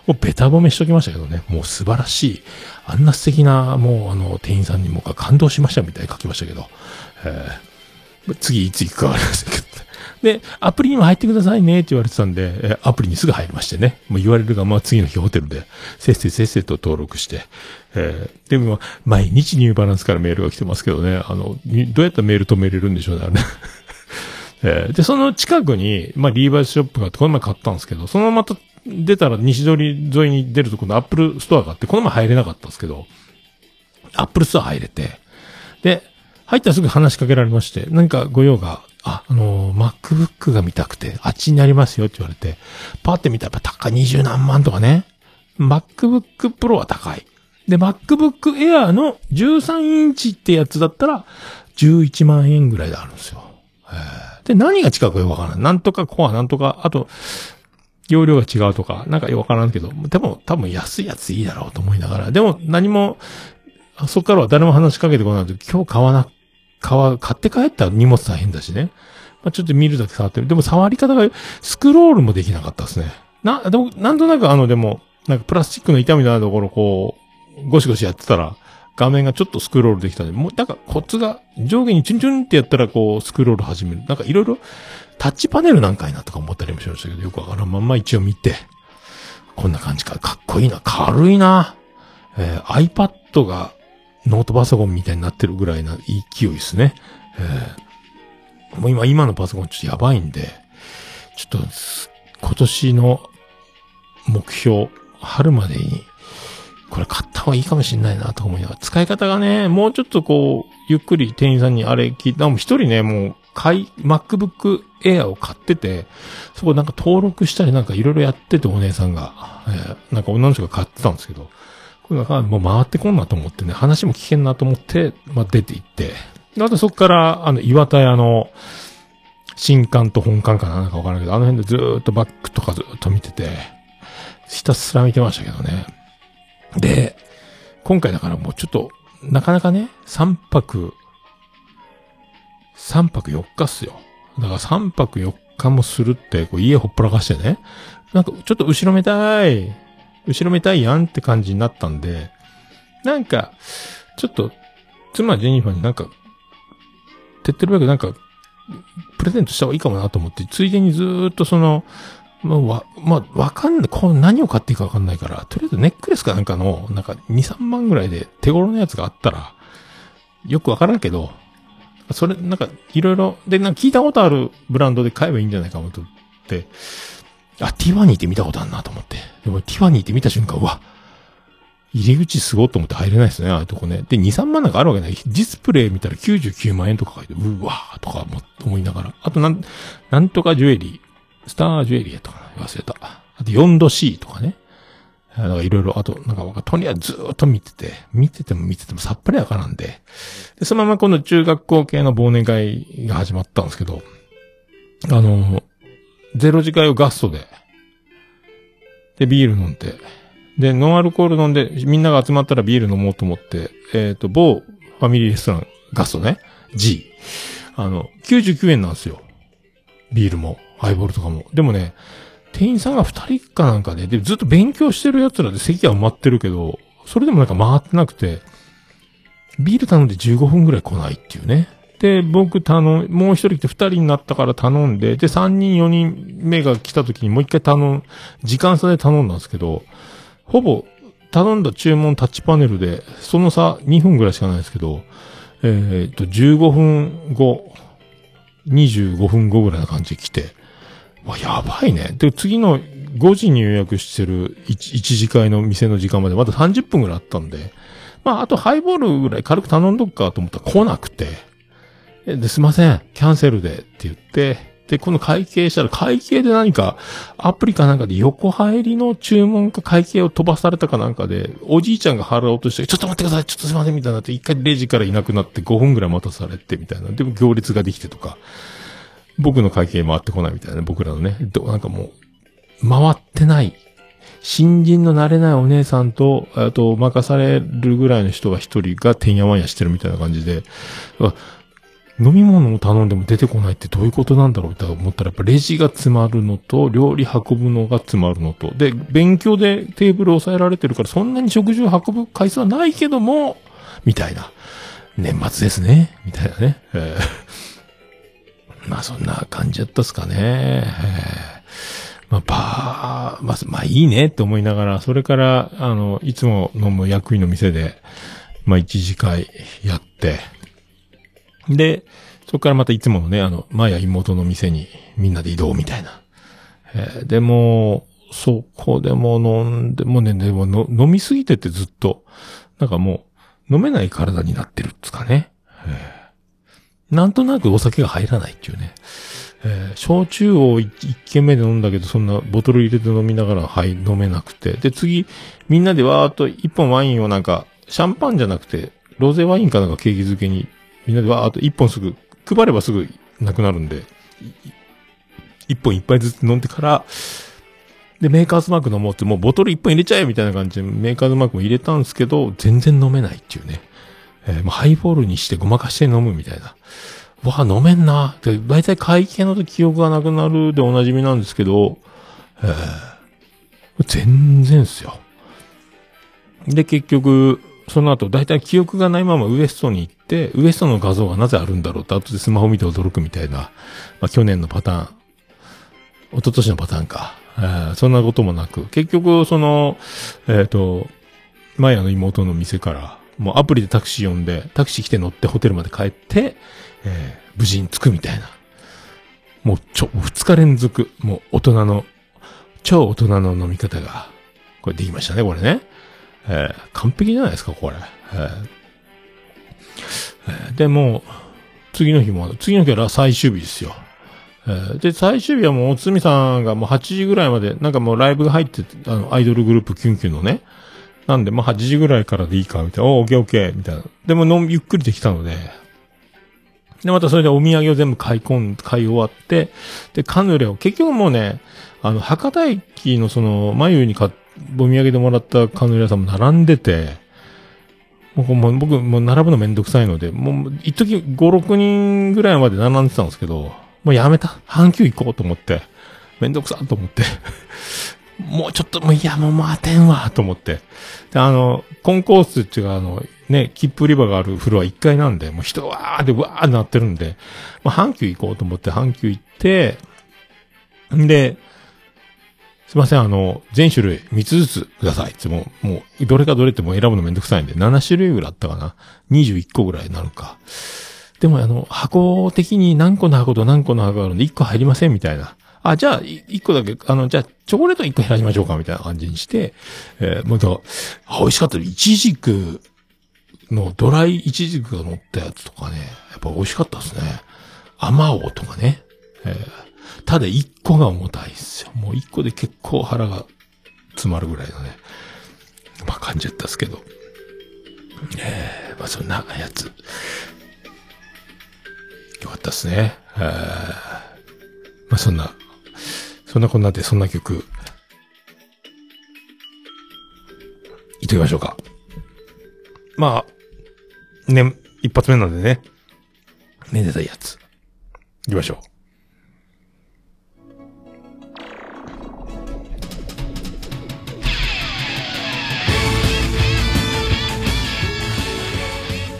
もうベタ褒めしときましたけどね、もう素晴らしい。あんな素敵な、もうあの、店員さんにも感動しましたみたいに書きましたけど、えー、次いつ行くかわかりませんけど。で、アプリにも入ってくださいねって言われてたんで、えアプリにすぐ入りましてね。もう言われるが、まあ次の日ホテルで、せっせせっせと登録して、えー、でも、毎日ニューバランスからメールが来てますけどね、あの、どうやったらメール止めれるんでしょうね、あれね。え、で、その近くに、まあ、リーバイスショップがあって、この前買ったんですけど、そのまた出たら西通り沿いに出るとこのアップルストアがあって、この前入れなかったんですけど、アップルストア入れて、で、入ったらすぐ話しかけられまして、何かご用が、あ、あのー、MacBook が見たくて、あっちにありますよって言われて、パって見たらやっぱ高い20何万とかね。MacBook Pro は高い。で、MacBook Air の13インチってやつだったら、11万円ぐらいであるんですよ。で、何が違うかよくわからない。なんとかコア、なんとか、あと、容量が違うとか、なんかよくわからんけど、でも多分安いやついいだろうと思いながら、でも何も、そっからは誰も話しかけてこないと、今日買わな、買わ、買って帰ったら荷物大変だしね。まあ、ちょっと見るだけ触ってる。でも触り方が、スクロールもできなかったですね。な、でも、なんとなくあの、でも、なんかプラスチックの板みたいなところこう、ゴシゴシやってたら、画面がちょっとスクロールできたんで、もう、なんかコツが上下にチュンチュンってやったらこう、スクロール始める。なんかいろいろタッチパネルなんかいなとか思ったりもしましたけど、よくわからんまんま一応見て、こんな感じか。かっこいいな。軽いな。えー、iPad がノートパソコンみたいになってるぐらいな勢いですね。えー、もう今、今のパソコンちょっとやばいんで、ちょっと、今年の目標、春までに、これ買った方がいいかもしんないなと思いながら、使い方がね、もうちょっとこう、ゆっくり店員さんにあれ聞いた、も一人ね、もう、買い、MacBook Air を買ってて、そこなんか登録したりなんかいろいろやっててお姉さんが、えー、なんか女の人が買ってたんですけど、これなんかもう回ってこんなと思ってね、話も聞けんなと思って、まあ、出て行って、あとそこから、あの、岩田屋の、新刊と本館かななんかわからんけど、あの辺でずーっとバックとかずーっと見てて、ひたすら見てましたけどね。で、今回だからもうちょっと、なかなかね、3泊、3泊4日っすよ。だから3泊4日もするって、こう家ほっぽらかしてね、なんかちょっと後ろめたい、後ろめたいやんって感じになったんで、なんか、ちょっと、妻ジェニファーになんか、手っ取り早くなんか、プレゼントした方がいいかもなと思って、ついでにずっとその、まあ、わ、まあ、わかんない。こう何を買っていいかわかんないから、とりあえずネックレスかなんかの、なんか2、3万ぐらいで手頃のやつがあったら、よくわからんけど、それ、なんか、いろいろ、で、なんか聞いたことあるブランドで買えばいいんじゃないかと思って、あ、ティファニーって見たことあるなと思って。でも、ティファニーって見た瞬間、うわ、入り口すごいと思って入れないですね、ああいうとこね。で、2、3万なんかあるわけない。ディスプレイ見たら99万円とか書いて、うわーとか思いながら。あと、なん、なんとかジュエリー、スタージュエリーとか忘れた。あと4度 C とかね。なんかいろいろ、あと、なんか、とりあえずっと見てて、見てても見ててもさっぱりわからんで。で、そのままこの中学校系の忘年会が始まったんですけど、あの、ゼロ次会をガストで、で、ビール飲んで、で、ノンアルコール飲んで、みんなが集まったらビール飲もうと思って、えっ、ー、と、某ファミリーレストラン、ガストね、G。あの、99円なんですよ。ビールも、ハイボールとかも。でもね、店員さんが二人かなんかで、で、ずっと勉強してる奴らで席は埋まってるけど、それでもなんか回ってなくて、ビール頼んで15分ぐらい来ないっていうね。で、僕頼ん、もう一人来て二人になったから頼んで、で、三人四人目が来た時にもう一回頼ん、時間差で頼んだんですけど、ほぼ頼んだ注文タッチパネルで、その差2分ぐらいしかないですけど、えー、っと、15分後、25分後ぐらいな感じで来て、わ、やばいね。で、次の5時に予約してる 1, 1次会の店の時間までまだ30分ぐらいあったんで、まあ、あとハイボールぐらい軽く頼んどくかと思ったら来なくて、で、すいません、キャンセルでって言って、で、この会計したら会計で何かアプリかなんかで横入りの注文か会計を飛ばされたかなんかで、おじいちゃんが払おうとして、ちょっと待ってください、ちょっとすいません、みたいになって、一回レジからいなくなって5分ぐらい待たされて、みたいな。でも行列ができてとか、僕の会計回ってこないみたいな、僕らのね、なんかもう、回ってない。新人の慣れないお姉さんと、あと、任されるぐらいの人が一人がてんやわんやしてるみたいな感じで、飲み物を頼んでも出てこないってどういうことなんだろうって思ったら、やっぱレジが詰まるのと、料理運ぶのが詰まるのと、で、勉強でテーブルを抑えられてるから、そんなに食事を運ぶ回数はないけども、みたいな。年末ですね。みたいなね。えー、まあそんな感じだったっすかね。まあ、ばー、まあ、まあいいねって思いながら、それから、あの、いつも飲む役員の店で、まあ一次会やって、で、そこからまたいつものね、あの、前や妹の店にみんなで移動みたいな。えー、でも、そこでも飲んで、もね、でもの飲みすぎててずっと、なんかもう、飲めない体になってるっつかね。えー、なんとなくお酒が入らないっていうね。えー、焼酎を一軒目で飲んだけど、そんなボトル入れて飲みながら、はい、飲めなくて。で、次、みんなでわーっと一本ワインをなんか、シャンパンじゃなくて、ロゼワインかなんかケーキ漬けにみんなでわーっと一本すぐ、配ればすぐなくなるんで、一本一杯ずつ飲んでから、で、メーカーズマーク飲もうって、もうボトル一本入れちゃえみたいな感じで、メーカーズマークも入れたんですけど、全然飲めないっていうね。えー、もうハイボールにしてごまかして飲むみたいな。わあ、飲めんな。で、大体会計の時記憶がなくなるでおなじみなんですけど、えー、全然っすよ。で、結局、その後、だいたい記憶がないままウエストに行って、ウエストの画像がなぜあるんだろうと、後でスマホ見て驚くみたいな、まあ去年のパターン、一昨年のパターンか。えー、そんなこともなく、結局、その、えっ、ー、と、マヤの妹の店から、もうアプリでタクシー呼んで、タクシー来て乗ってホテルまで帰って、えー、無事に着くみたいな。もうちょ、二日連続、もう大人の、超大人の飲み方が、これできましたね、これね。えー、完璧じゃないですか、これ。えー、で、もう、次の日も、次の日は最終日ですよ。え、で、最終日はもう、おつみさんがもう8時ぐらいまで、なんかもうライブが入って、あの、アイドルグループキュンキュンのね。なんで、まあ8時ぐらいからでいいか、みたいな。おー、オッケーオッケー、みたいな。でも、のん、ゆっくりできたので、で、またそれでお土産を全部買い込ん、買い終わって、で、カヌレを、結局もうね、あの、博多駅のその、眉に買っ、お土産でもらったカヌレ屋さんも並んでて、もうもう僕、もう並ぶのめんどくさいので、もう、一時5、6人ぐらいまで並んでたんですけど、もうやめた。半休行こうと思って、めんどくさと思ってもうちょっと、もういや、もう待てんわ、と思って。で、あの、コンコースっていうか、あの、ね、切符売り場があるフロア1階なんで、もう人わーでわーってなってるんで、まあ、阪急行こうと思って阪急行って、んで、すいません、あの、全種類3つずつくださいっても、もう、どれかどれっても選ぶのめんどくさいんで、7種類ぐらいあったかな。21個ぐらいになるか。でも、あの、箱的に何個の箱と何個の箱があるんで、1個入りませんみたいな。あ、じゃあ、1個だけ、あの、じゃあ、チョコレート1個減らしましょうかみたいな感じにして、えー、また、あ、美味しかった。イチジクのドライイチジクが乗ったやつとかね、やっぱ美味しかったですね。甘おとかね。えー、ただ1個が重たいっすよ。もう1個で結構腹が詰まるぐらいのね、まあ感じだったっすけど。えー、まあそんなやつ。よかったっすね。えー、まあそんな、そんなこんなでそんな曲、いってみましょうか。まあ、ね、一発目なんでね、めでたいやつ。行きましょう。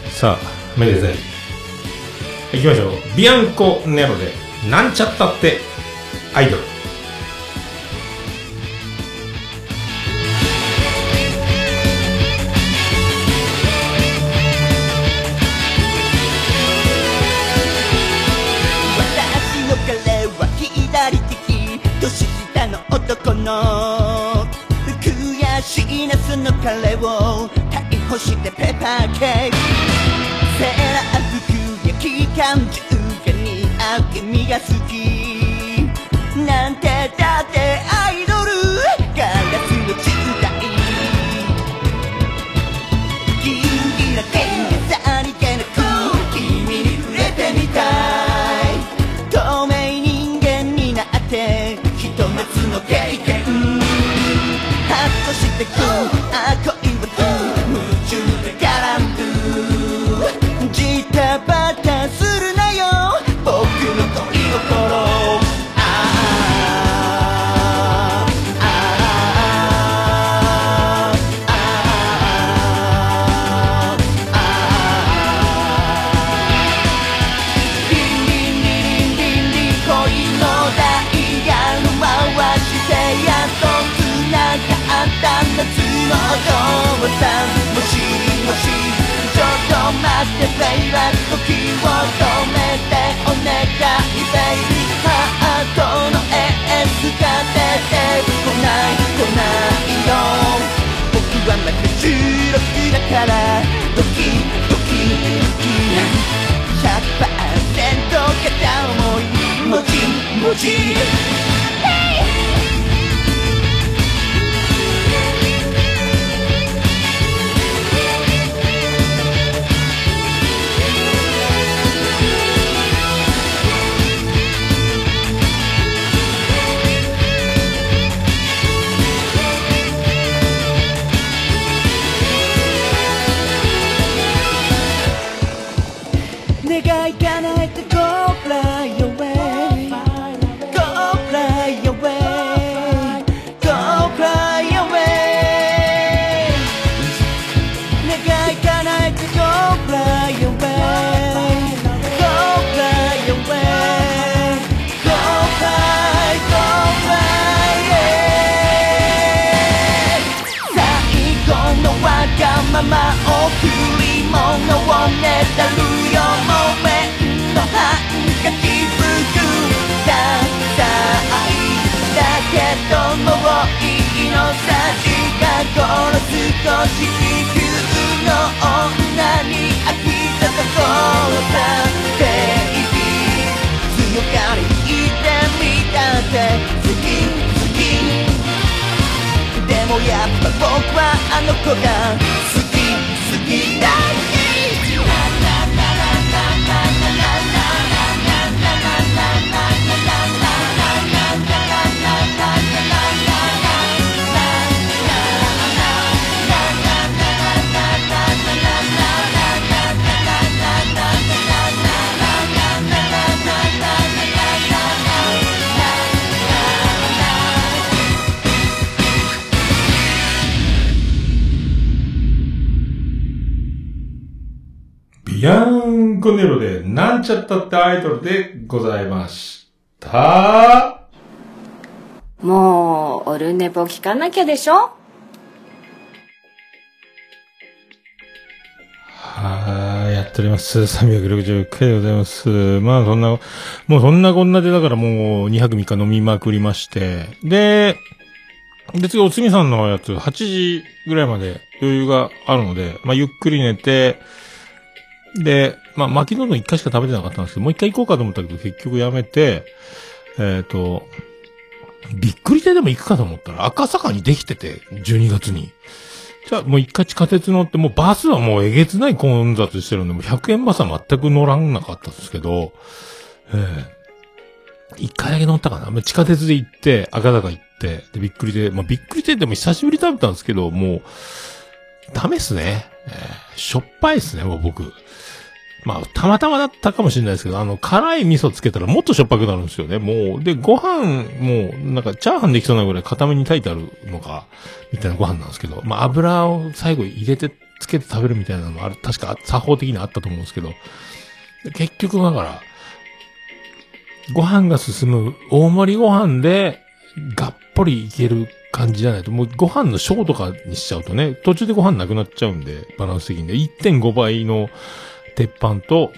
さあ、めでたい。行きましょう。ビアンコ・ネロで、なんちゃったってアイドル。男の悔しいなその彼を逮捕してペーパーケーキセーラー服や機関銃が似合う君が好き。なんてだってちゃったってアイドルでございました。もう、オルネポ聞かなきゃでしょ？はーい、やっております。360回でございます。まあ、そんな、もうそんなこんなで、だからもう2泊3日飲みまくりまして、で、で、次、おつみさんのやつ、8時ぐらいまで余裕があるので、まあ、ゆっくり寝て、で、まあ、巻きのど1回しか食べてなかったんですけど、もう1回行こうかと思ったけど、結局やめて、えっ、と、びっくりででも行くかと思ったら、赤坂にできてて、12月に。じゃあもう一回地下鉄乗って、もうバスはもうえげつない混雑してるんで、もう100円バスは全く乗らんなかったんですけど、ええ一回だけ乗ったかな。地下鉄で行って、赤坂行って、で、びっくりで、まあびっくりででも久しぶり食べたんですけど、もう、ダメっすね。ええしょっぱいっすね、もう僕。まあ、たまたまだったかもしれないですけど、あの、辛い味噌つけたらもっとしょっぱくなるんですよね。もう、で、ご飯、もう、なんか、チャーハンできそうなぐらい固めに炊いてあるのが、みたいなご飯なんですけど、まあ、油を最後入れて、つけて食べるみたいなのもある、確か、作法的にあったと思うんですけど、結局だから、ご飯が進む大盛りご飯で、がっぽりいける感じじゃないと、もうご飯の小とかにしちゃうとね、途中でご飯なくなっちゃうんで、バランス的にね、1.5倍の鉄板と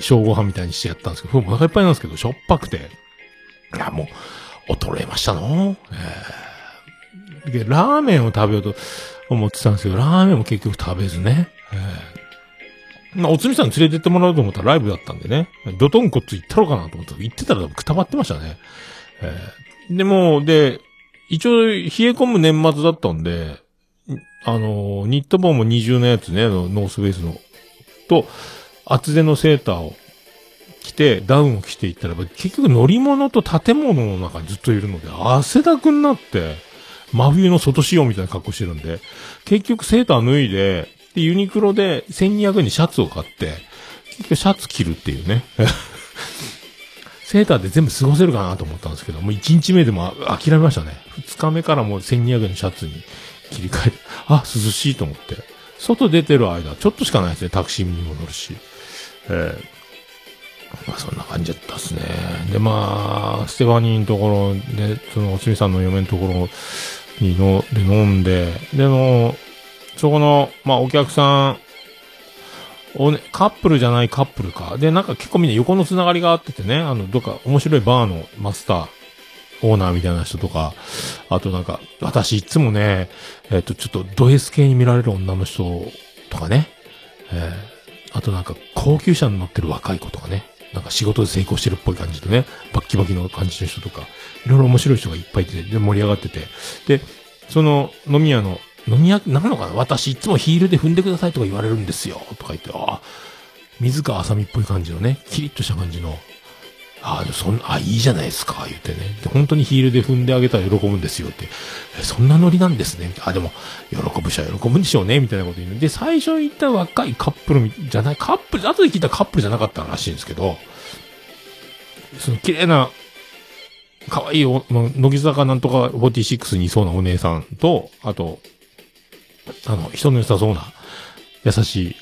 小ご飯みたいにしてやったんですけど、お腹いっぱいなんですけど、しょっぱくて、いや、もう、衰えましたのえーでラーメンを食べようと思ってたんですけど、ラーメンも結局食べずね。えーまあ、おつみさん連れてってもらおうと思ったらライブだったんでね。ドトンコツ行ったろうかなと思ったら、行ってたらくたばってましたね。えーでも、で、一応、冷え込む年末だったんで、あの、ニット帽も二重のやつね、あのノースベースの、と、厚手のセーターを着て、ダウンを着ていったら、結局乗り物と建物の中にずっといるので、汗だくになって、真冬の外仕様みたいな格好してるんで、結局セーター脱いで、で、ユニクロで1200円にシャツを買って、結局シャツ着るっていうね。セーターで全部過ごせるかなと思ったんですけど、もう1日目でも諦めましたね。2日目からもう1200円のシャツに切り替えて、あ、涼しいと思って。外出てる間、ちょっとしかないですね。タクシーにも乗るし。えーまあそんな感じだったですね。で、まあ、ステファニーのところで、そのおつみさんの嫁のところにの、で飲んで、での、そこの、まあお客さん、おね、カップルじゃないカップルか。で、なんか結構みんな横のつながりがあっててね、あの、どっか面白いバーのマスター、オーナーみたいな人とか、あとなんか、私いつもね、えっ、と、ちょっとド S 系に見られる女の人とかね、えーあとなんか高級車に乗ってる若い子とかね、なんか仕事で成功してるっぽい感じでね、バッキバキの感じの人とか、いろいろ面白い人がいっぱいいて、で、盛り上がってて、で、その飲み屋の、飲み屋、なのかな私いつもヒールで踏んでくださいとか言われるんですよ、とか言って、ああ、水川あさみっぽい感じのね、キリッとした感じの、ああ、そんあ、いいじゃないですか、言ってね。で、本当にヒールで踏んであげたら喜ぶんですよって。え、そんなノリなんですね。あ、でも、喜ぶ人は喜ぶんでしょうね、みたいなこと言うで、最初言った若いカップルじゃない、カップル、後で聞いたカップルじゃなかったらしいんですけど、その綺麗な、可愛いお、ま乃木坂なんとか46にいそうなお姉さんと、あと、あの、人の良さそうな、優しい、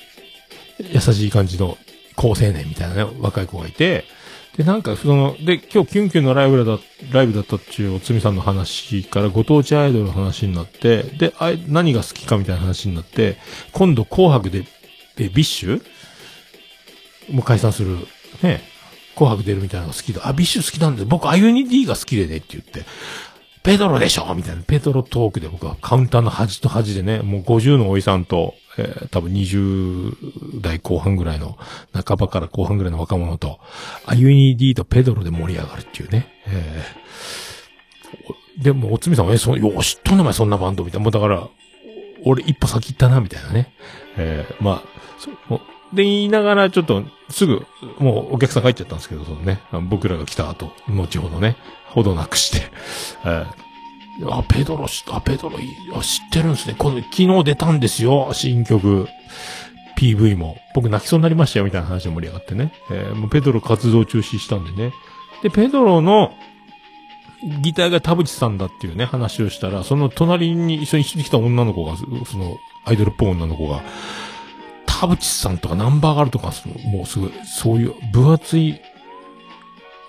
優しい感じの高青年みたいなね、若い子がいて、で、なんか、その、で、今日キュンキュンのライブだ、ライブだったっていうおつみさんの話からご当地アイドルの話になって、で、あ何が好きかみたいな話になって、今度紅白でで、 BiSH？もう解散する。ね。紅白出るみたいなのが好きだ。あ、 BiSH 好きなんで、僕、アユニ・D が好きでねって言って、 PEDRO でしょみたいな。 PEDRO トークで僕はカウンターの端と端でね、もう50のおじさんと、えー、多分20代後半ぐらいの、半ばから後半ぐらいの若者と、アユニ・D と PEDRO で盛り上がるっていうね。えー、でも、おつみさんは、え、そよ、知っとんのお前そんなバンドみたいな。もうだから、俺一歩先行ったな、みたいなね。えー、まあ、そうで、言いながら、ちょっと、すぐ、もうお客さん帰っちゃったんですけど、そのね、僕らが来た後、後ほどね、ほどなくして、えー、あ、ペドロあ、ペドロいいあ知ってるんですね。この、昨日出たんですよ、新曲。PV も。僕泣きそうになりましたよ、みたいな話で盛り上がってね。えー、もうペドロ活動中止したんでね。で、ペドロの、ギターが田淵さんだっていうね、話をしたら、その隣に一緒に一緒に来た女の子が、その、アイドルっぽい女の子が、田淵さんとかナンバーガールとか、もうすごい、そういう分厚い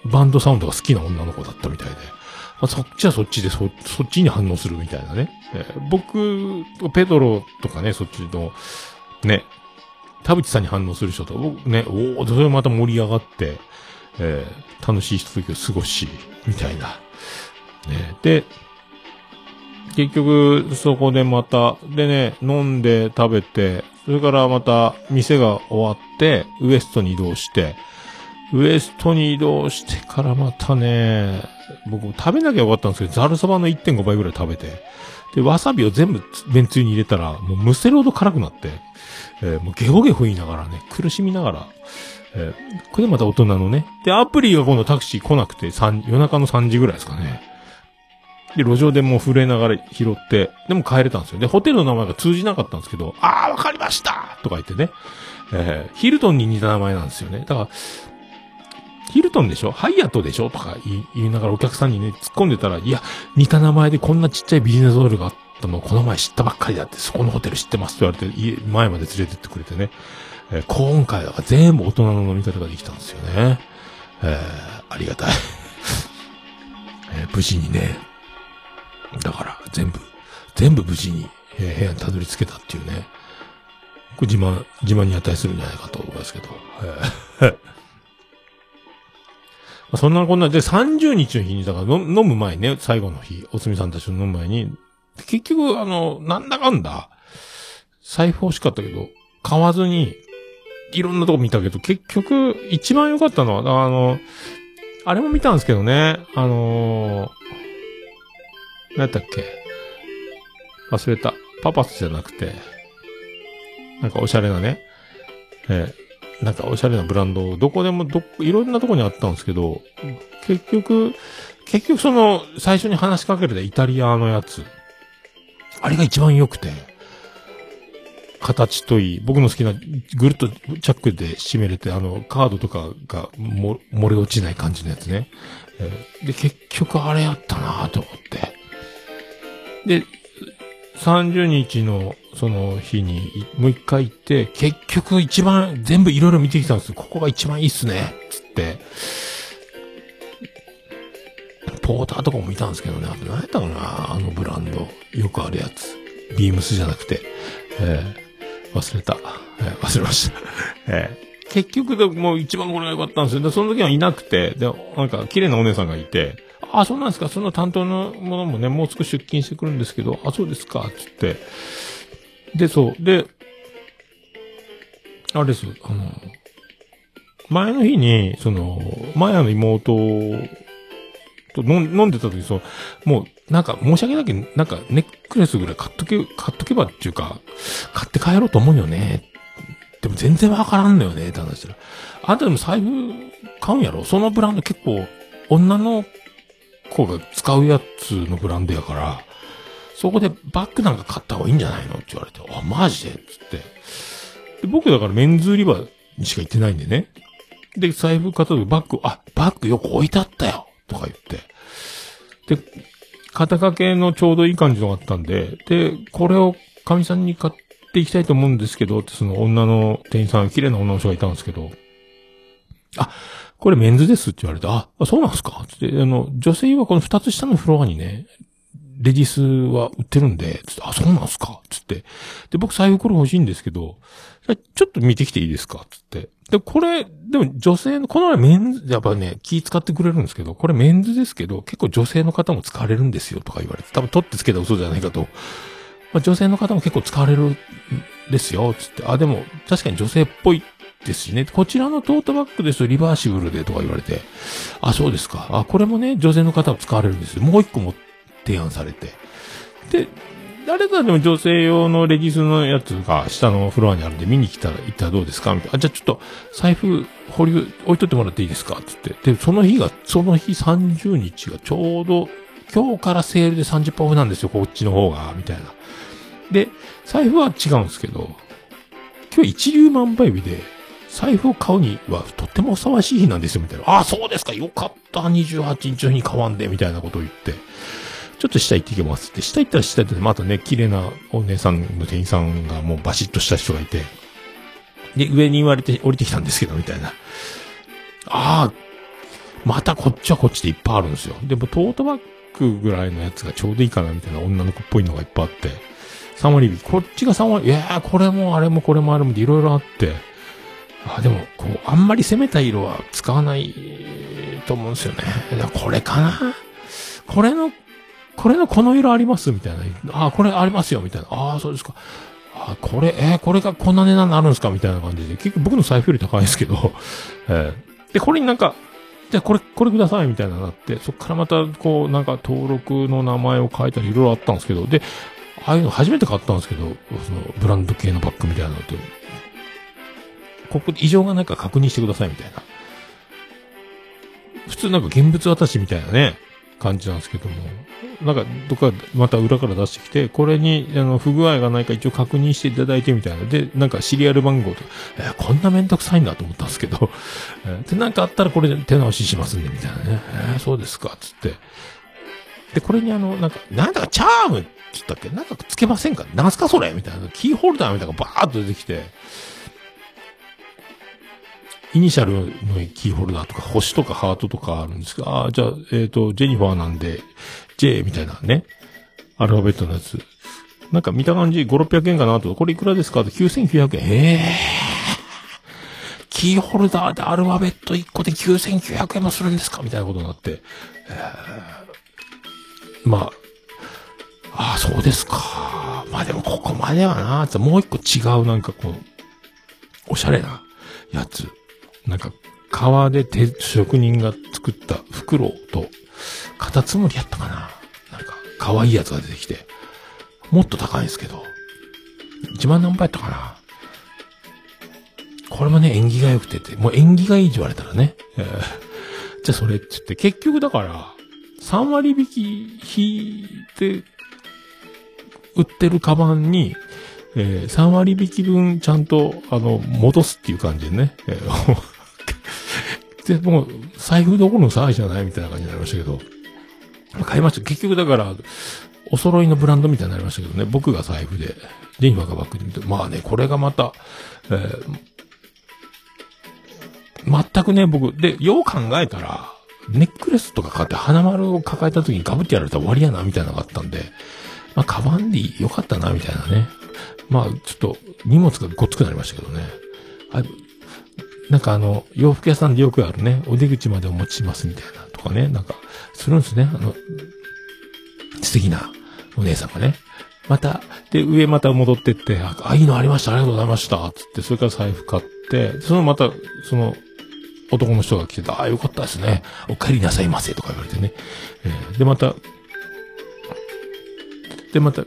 バンドサウンドが好きな女の子だったみたいで、あそっちはそっちでそ、そっちに反応するみたいなね。えー僕、ペドロとかね、そっちの、ね、田淵さんに反応する人と、ね、おお、それまた盛り上がって、えー楽しいひとときを過ごし、みたいな。ね、で、結局、そこでまた、でね、飲んで食べて、それからまた、店が終わって、ウエストに移動して、ウエストに移動してからまたね、僕も食べなきゃよかったんですけど、ザルそばの1.5倍ぐらい食べて、で、わさびを全部めんつゆに入れたら、もうむせるほど辛くなって、えーもうゲホゲホ言いながらね、苦しみながら、えーこれまた大人のね。で、アプリが今度タクシー来なくて、三夜中の3時ぐらいですかね。で、路上でもう震えながら拾って、でも帰れたんですよ。で、ホテルの名前が通じなかったんですけど、あー、わかりましたとか言ってね。えーヒルトンに似た名前なんですよね。だから、ヒルトンでしょ？ハイアットでしょ？とか言いながらお客さんにね、突っ込んでたら、いや、似た名前でこんなちっちゃいビジネスホテルがあったのをこの前知ったばっかりだって、そこのホテル知ってますって言われて、家、前まで連れてってくれてね。えー今回は全部大人の飲み方ができたんですよね。えーありがたい。えー無事にね。だから、全部、全部無事に、えー部屋にたどり着けたっていうね。これ自慢、自慢に値するんじゃないかと思いますけど。えー そんなこんなで30日の日に、だから飲む前ね、最後の日、おつみさんたちと飲む前に、結局、あの、なんだかんだ、財布欲しかったけど、買わずに、いろんなとこ見たけど、結局、一番良かったのは、あの、あれも見たんですけどね、あのー、何やったっけ忘れた。パパスじゃなくて、なんかおしゃれなね、えーなんかおしゃれなブランド、どこでもど、いろんなとこにあったんですけど、結局、結局その、最初に話しかけるでイタリアのやつ、あれが一番良くて、形といい、僕の好きな、ぐるっとチャックで締めれて、あの、カードとかがも漏れ落ちない感じのやつね。えーで、結局あれやったなと思って。で、30日のその日にもう一回行って、結局一番全部いろいろ見てきたんですよ。ここが一番いいっすね。つって。ポーターとかも見たんですけどね。あと何やったかなあのブランド。よくあるやつ。ビームスじゃなくて。えー忘れた。えー忘れました。えー結局でもう一番これが良かったんですよ。で、その時はいなくて、で、なんか綺麗なお姉さんがいて、あ、そうなんですか、その担当のものもね、もう少し出勤してくるんですけど、あ、そうですか、つって。で、そう。で、あれです、あの、前の日に、その、マヤの妹と飲飲んでた時、そう、もう、なんか申し訳ないけど、なんかネックレスぐらい買っとけ、買っとけばっていうか、買って帰ろうと思うよね。でも全然わからんのよね、って話したら。あんたでも財布買うんやろ？そのブランド結構、女の子が使うやつのブランドやから、そこでバッグなんか買った方がいいんじゃないのって言われて、あ、マジで？つって。で僕だからメンズ売り場にしか行ってないんでね。で、財布買った時バッグ、あ、バッグよく置いてあったよとか言って。で、肩掛けのちょうどいい感じのがあったんで、で、これを神さんに買っていきたいと思うんですけど、ってその女の店員さん、綺麗な女の人がいたんですけど、あ、これメンズですって言われて、あ、そうなんすか？つって、あの、女性はこの二つ下のフロアにね、レディースは売ってるんで、つって、あ、そうなんすか？つって。で、僕財布これ欲しいんですけど、ちょっと見てきていいですか？つって。で、これ、でも女性の、この前メンズ、やっぱね、気使ってくれるんですけど、これメンズですけど、結構女性の方も使われるんですよとか言われて、多分取ってつけた嘘じゃないかと。まあ、女性の方も結構使われるんですよ、つって。あ、でも、確かに女性っぽいですね。こちらのトートバッグですとリバーシブルでとか言われて、あ、そうですか。あ、これもね、女性の方も使われるんです。もう一個も提案されて。で、誰かでも女性用のレディスのやつが下のフロアにあるんで見に来たら行ったらどうですか？みたいな。あ、じゃあちょっと財布保留置いとってもらっていいですか？つって。で、その日が、その日30日がちょうど今日からセールで30%オフなんですよ、こっちの方が、みたいな。で、財布は違うんですけど、今日一粒万倍日で、財布を買うにはとってもふさわしい日なんですよ、みたいな。ああ、そうですか、よかった、28日の日に買わんで、みたいなことを言って。ちょっと下行ってきますって。下行ったら下行って、またね、綺麗なお姉さんの店員さんがもうバシッとした人がいて。で、上に言われて降りてきたんですけど、みたいな。ああ、またこっちはこっちでいっぱいあるんですよ。でもトートバッグぐらいのやつがちょうどいいかな、みたいな女の子っぽいのがいっぱいあって。3割引き。こっちが3割、いやー、これもあれもこれもあれもでいろいろあって。あ、でも、こう、あんまり攻めた色は使わないと思うんですよね。だこれかな？これの、これのこの色あります？みたいな。あ、これありますよみたいな。ああ、そうですか。あ、これ、えーこれがこんな値段になるんですか？みたいな感じで。結局僕の財布より高いですけど。えーで、これになんか、じゃあこれ、これくださいみたいなのがあって、そっからまた、こう、なんか登録の名前を変えたりいろいろあったんですけど、で、ああいうの初めて買ったんですけど、その、ブランド系のバッグみたいなのって、ここで異常がないか確認してくださいみたいな。普通なんか現物渡しみたいなね、感じなんですけども、なんかどっかまた裏から出してきて、これにあの不具合がないか一応確認していただいてみたいな。で、なんかシリアル番号とか、えーこんなめんどくさいんだと思ったんですけど、えーで、なんかあったらこれ手直ししますんで、みたいなね。えーそうですか、つって。で、これにあの、なんか、なんだかチャームって言ったっけ？なんかつけませんか？なんすかそれ？みたいな。キーホルダーみたいなのがバーッと出てきて、イニシャルのキーホルダーとか、星とかハートとかあるんですけど、ああ、じゃあ、えっ、と、ジェニファーなんで、J みたいなね、アルファベットのやつ。なんか見た感じ、5、600円かなと、これいくらですかって9900円。ええキーホルダーでアルファベット1個で9900円もするんですか？みたいなことになって。えーまあ、ああ、そうですか。まあでもここまではな、もう一個違うなんかこう、おしゃれなやつ。なんか、革で手、職人が作った袋と、カタツムリやったかな。なんか、可愛いやつが出てきて、もっと高いんですけど、1万何倍やったかな。これもね、縁起が良くてて、もう縁起がいいって言われたらね、えーじゃあそれって言って、結局だから、3割引き引いて、売ってるカバンに、えー3割引き分ちゃんと、あの、戻すっていう感じでね。えーで、もう、財布どころの騒ぎじゃないみたいな感じになりましたけど、買いました。結局だから、お揃いのブランドみたいになりましたけどね、僕が財布で、ジェニファーがバッグで見て、まあね、これがまた、えー全くね、僕、で、よう考えたら、ネックレスとか買って花丸を抱えた時にガブってやられたら終わりやな、みたいなのがあったんで、まあ、カバンでよかったな、みたいなね。まあ、ちょっと、荷物がごっつくなりましたけどね。なんかあの、洋服屋さんでよくあるね、お出口までお持ちしますみたいなとかね、なんか、するんですね。あの、素敵なお姉さんがね。また、で、上また戻ってって、あ、あいいのありました、ありがとうございました、つって、それから財布買って、そのまた、その、男の人が来てて、ああ、よかったですね。お帰りなさいませ、とか言われてね。えーで、また、で、また、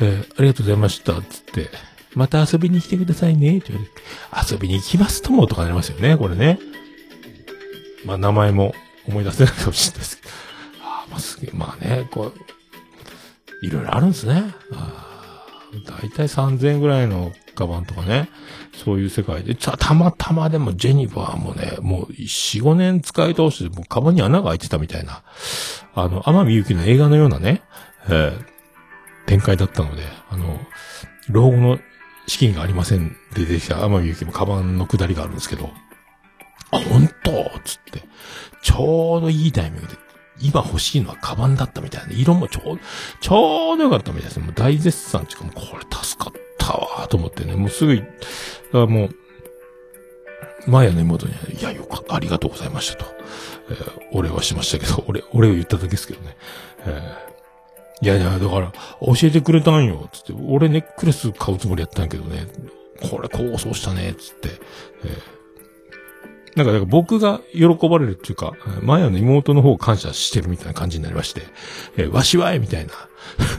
えーありがとうございました、つって、また遊びに来てくださいね、って言われて、遊びに行きますとも、とかなりますよね、これね。まあ、名前も思い出せないかもしれないですけど。ああ、まあ、すげえ、まあね、こう、いろいろあるんですね。あ、だいたい3000円ぐらいのカバンとかね、そういう世界で、た、たまたまでもジェニファーもね、もう4、5年使い通して、もうカバンに穴が開いてたみたいな、あの、天海祐希の映画のようなね、えー展開だったので、あの、老後の資金がありませんで出てきた天海祐希もカバンの下りがあるんですけど、あ、本当？つって、ちょうどいいタイミングで今欲しいのはカバンだったみたいな。色もちょう、ちょうどよかったみたいです。もう大絶賛っていうか、もこれ助かったわと思ってね、もうすぐ、だからもう、前やの妹に、いや、よかった、ありがとうございましたと。えー、お礼はしましたけど、俺、俺を言っただけですけどね。えー、いやいや、だから、教えてくれたんよ、つって、俺ネックレス買うつもりやったんやけどね、これ構想したね、つって、えーなんか、か僕が喜ばれるっていうか、マヤの妹の方を感謝してるみたいな感じになりまして、えー、わしはいみたいな、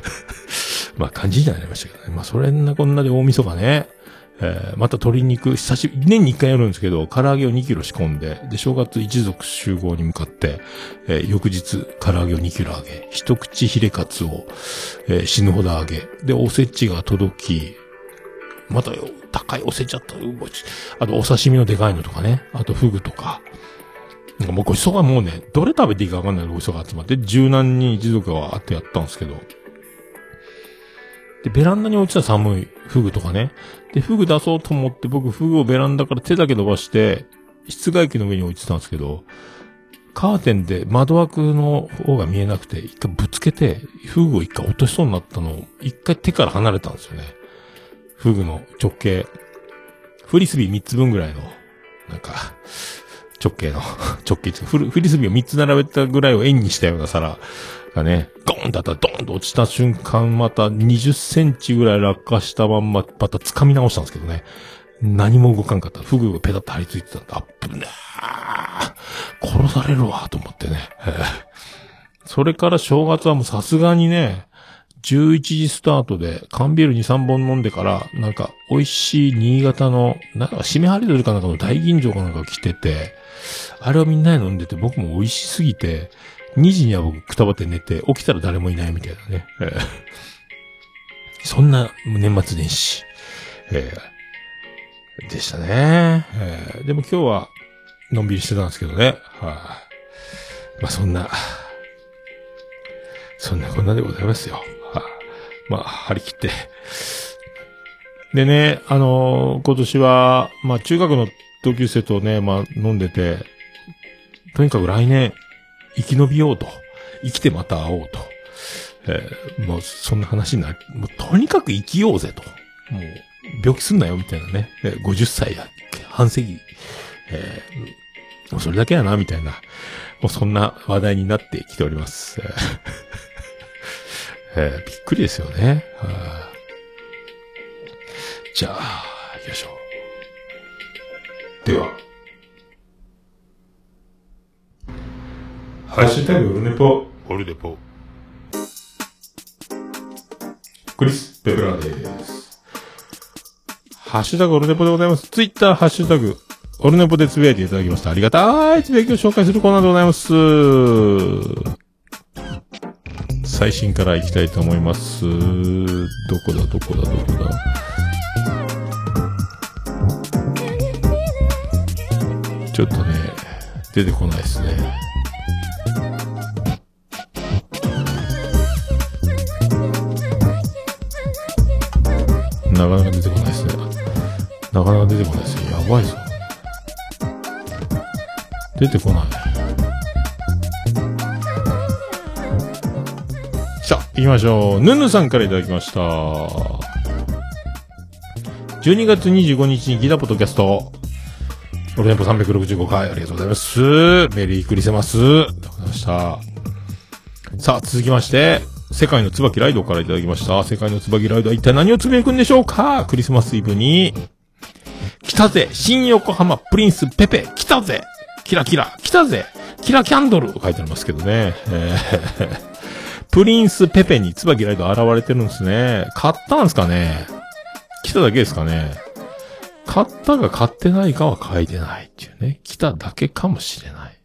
まあ感じになりましたけどね。まあそれんなこんなで大晦日ね、えー、また鶏肉、久しぶり、年に一回やるんですけど、唐揚げを2キロ仕込んで、で、正月一族集合に向かって、えー、翌日、唐揚げを2キロ揚げ、一口ヒレカツを、えー、死ぬほど揚げ、で、おせちが届き、またよ、高いおせちゃった。あと、お刺身のでかいのとかね。あと、フグとか。なんかもうごちそうがもうね、どれ食べていいかわかんないごちそうが集まって、柔軟に一族があってやったんですけど。で、ベランダに落ちた寒いフグとかね。で、フグ出そうと思って僕フグをベランダから手だけ伸ばして、室外機の上に置いてたんですけど、カーテンで窓枠の方が見えなくて、一回ぶつけて、フグを一回落としそうになったのを、一回手から離れたんですよね。フグの直径、フリスビー3つ分ぐらいの、なんか、直径の、直径フフリスビーを3つ並べたぐらいを円にしたような皿がね、ゴーンとあったらドーンと落ちた瞬間、また20センチぐらい落下したまんま、また掴み直したんですけどね。何も動かんかった。フグがペタッと張り付いてたんだ。アップねー。殺されるわ、と思ってね。それから正月はもうさすがにね、11時スタートで缶ビール2、3本飲んでから、なんか美味しい新潟の、なんか締め張り鳥かなんかの大吟醸かなんか来てて、あれをみんなで飲んでて僕も美味しすぎて、2時には僕くたばって寝て、起きたら誰もいないみたいなね。えー、そんな年末年始、えー、でしたね。えー、でも今日は、のんびりしてたんですけどね。はい、あ、まあそんな、そんなこんなでございますよ。はい、あ、まあ、張り切って。でね、あのー、今年は、まあ中学の同級生とね、まあ飲んでて、とにかく来年、生き延びようと。生きてまた会おうと。えー、もう、そんな話になる。もう、とにかく生きようぜと。もう、病気すんなよ、みたいなね。えー、50歳や、半世紀。えー、もうそれだけやな、みたいな。もうそんな話題になってきております。えー、びっくりですよね。じゃあ、行きましょう。では。ハッシュタグオルネポ。オルネポ。クリス・ペプラーです。ハッシュタグオルネポでございます。ツイッターハッシュタグ、オルネポでつぶやいていただきました。ありがたいつぶやきを紹介するコーナーでございます。最新からいきたいと思います。どこだ、どこだ、どこだ。ちょっとね、出てこないですね。なかなか出てこないですね。なかなか出てこないですね。やばいぞ。出てこない。さあ、行きましょう。ぬぬさんからいただきました。12月25日にギタポッドキャスト。オルネポ365回ありがとうございます。メリークリスマス。ありがとうございました。さあ、続きまして、世界の椿ライドからいただきました。世界の椿ライドは一体何をつぶやくんでしょうか？クリスマスイブに、来たぜ。新横浜プリンスペペ。来たぜ。キラキラ。来たぜ。キラキャンドル。書いてありますけどね。えー、プリンスペペに椿ライド現れてるんですね。買ったんですかね？来ただけですかね？買ったか買ってないかは書いてないっていうね。来ただけかもしれない。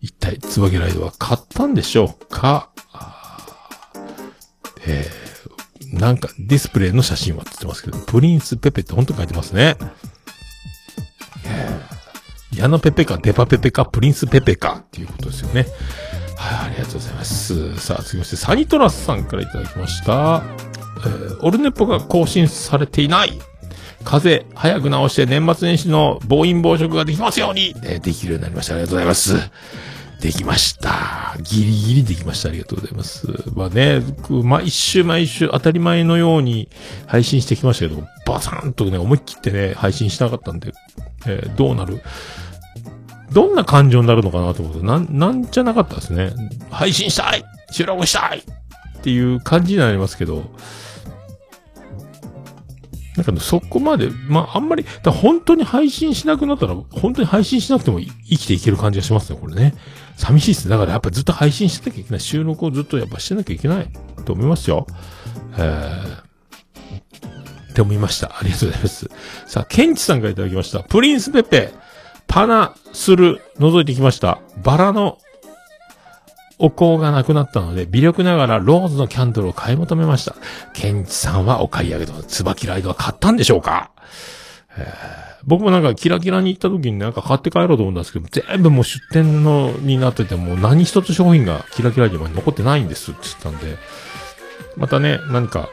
一体、椿ライドは買ったんでしょうか？えー、なんかディスプレイの写真はって言ってますけど、プリンスペペってほんと書いてますね。矢野ペペか、デパペペか、プリンスペペかっていうことですよね。はい、ありがとうございます。さあ、次まして、サニトラスさんからいただきました。えー、オルネポが更新されていない。風邪、早く治して年末年始の暴飲暴食ができますように、えー、できるようになりました。ありがとうございます。できました。ギリギリできました。ありがとうございます。まあね、く毎週毎週当たり前のように配信してきましたけど、バサンとね、思い切ってね、配信しなかったんで、えーどうなる？どんな感情になるのかなと思うと、なん、なんじゃなかったですね。配信したい収録したいっていう感じになりますけど、なんかそこまで、まあ、あんまり、だ本当に配信しなくなったら、本当に配信しなくても生きていける感じがしますね、これね。寂しいですね。だからやっぱずっと配信してなきゃいけない。収録をずっとやっぱしてなきゃいけないと思いますよ。えー、って思いました。ありがとうございます。さあ、ケンチさんからいただきました。プリンスペペ、パナスル、覗いてきました。バラのお香がなくなったので、微力ながらローズのキャンドルを買い求めました。ケンチさんはお買い上げと、椿ライドは買ったんでしょうか、えー僕もなんかキラキラに行った時になんか買って帰ろうと思ったんですけど、全部もう出店のになっててもう何一つ商品がキラキラに残ってないんですって言ったんで、またね、何か、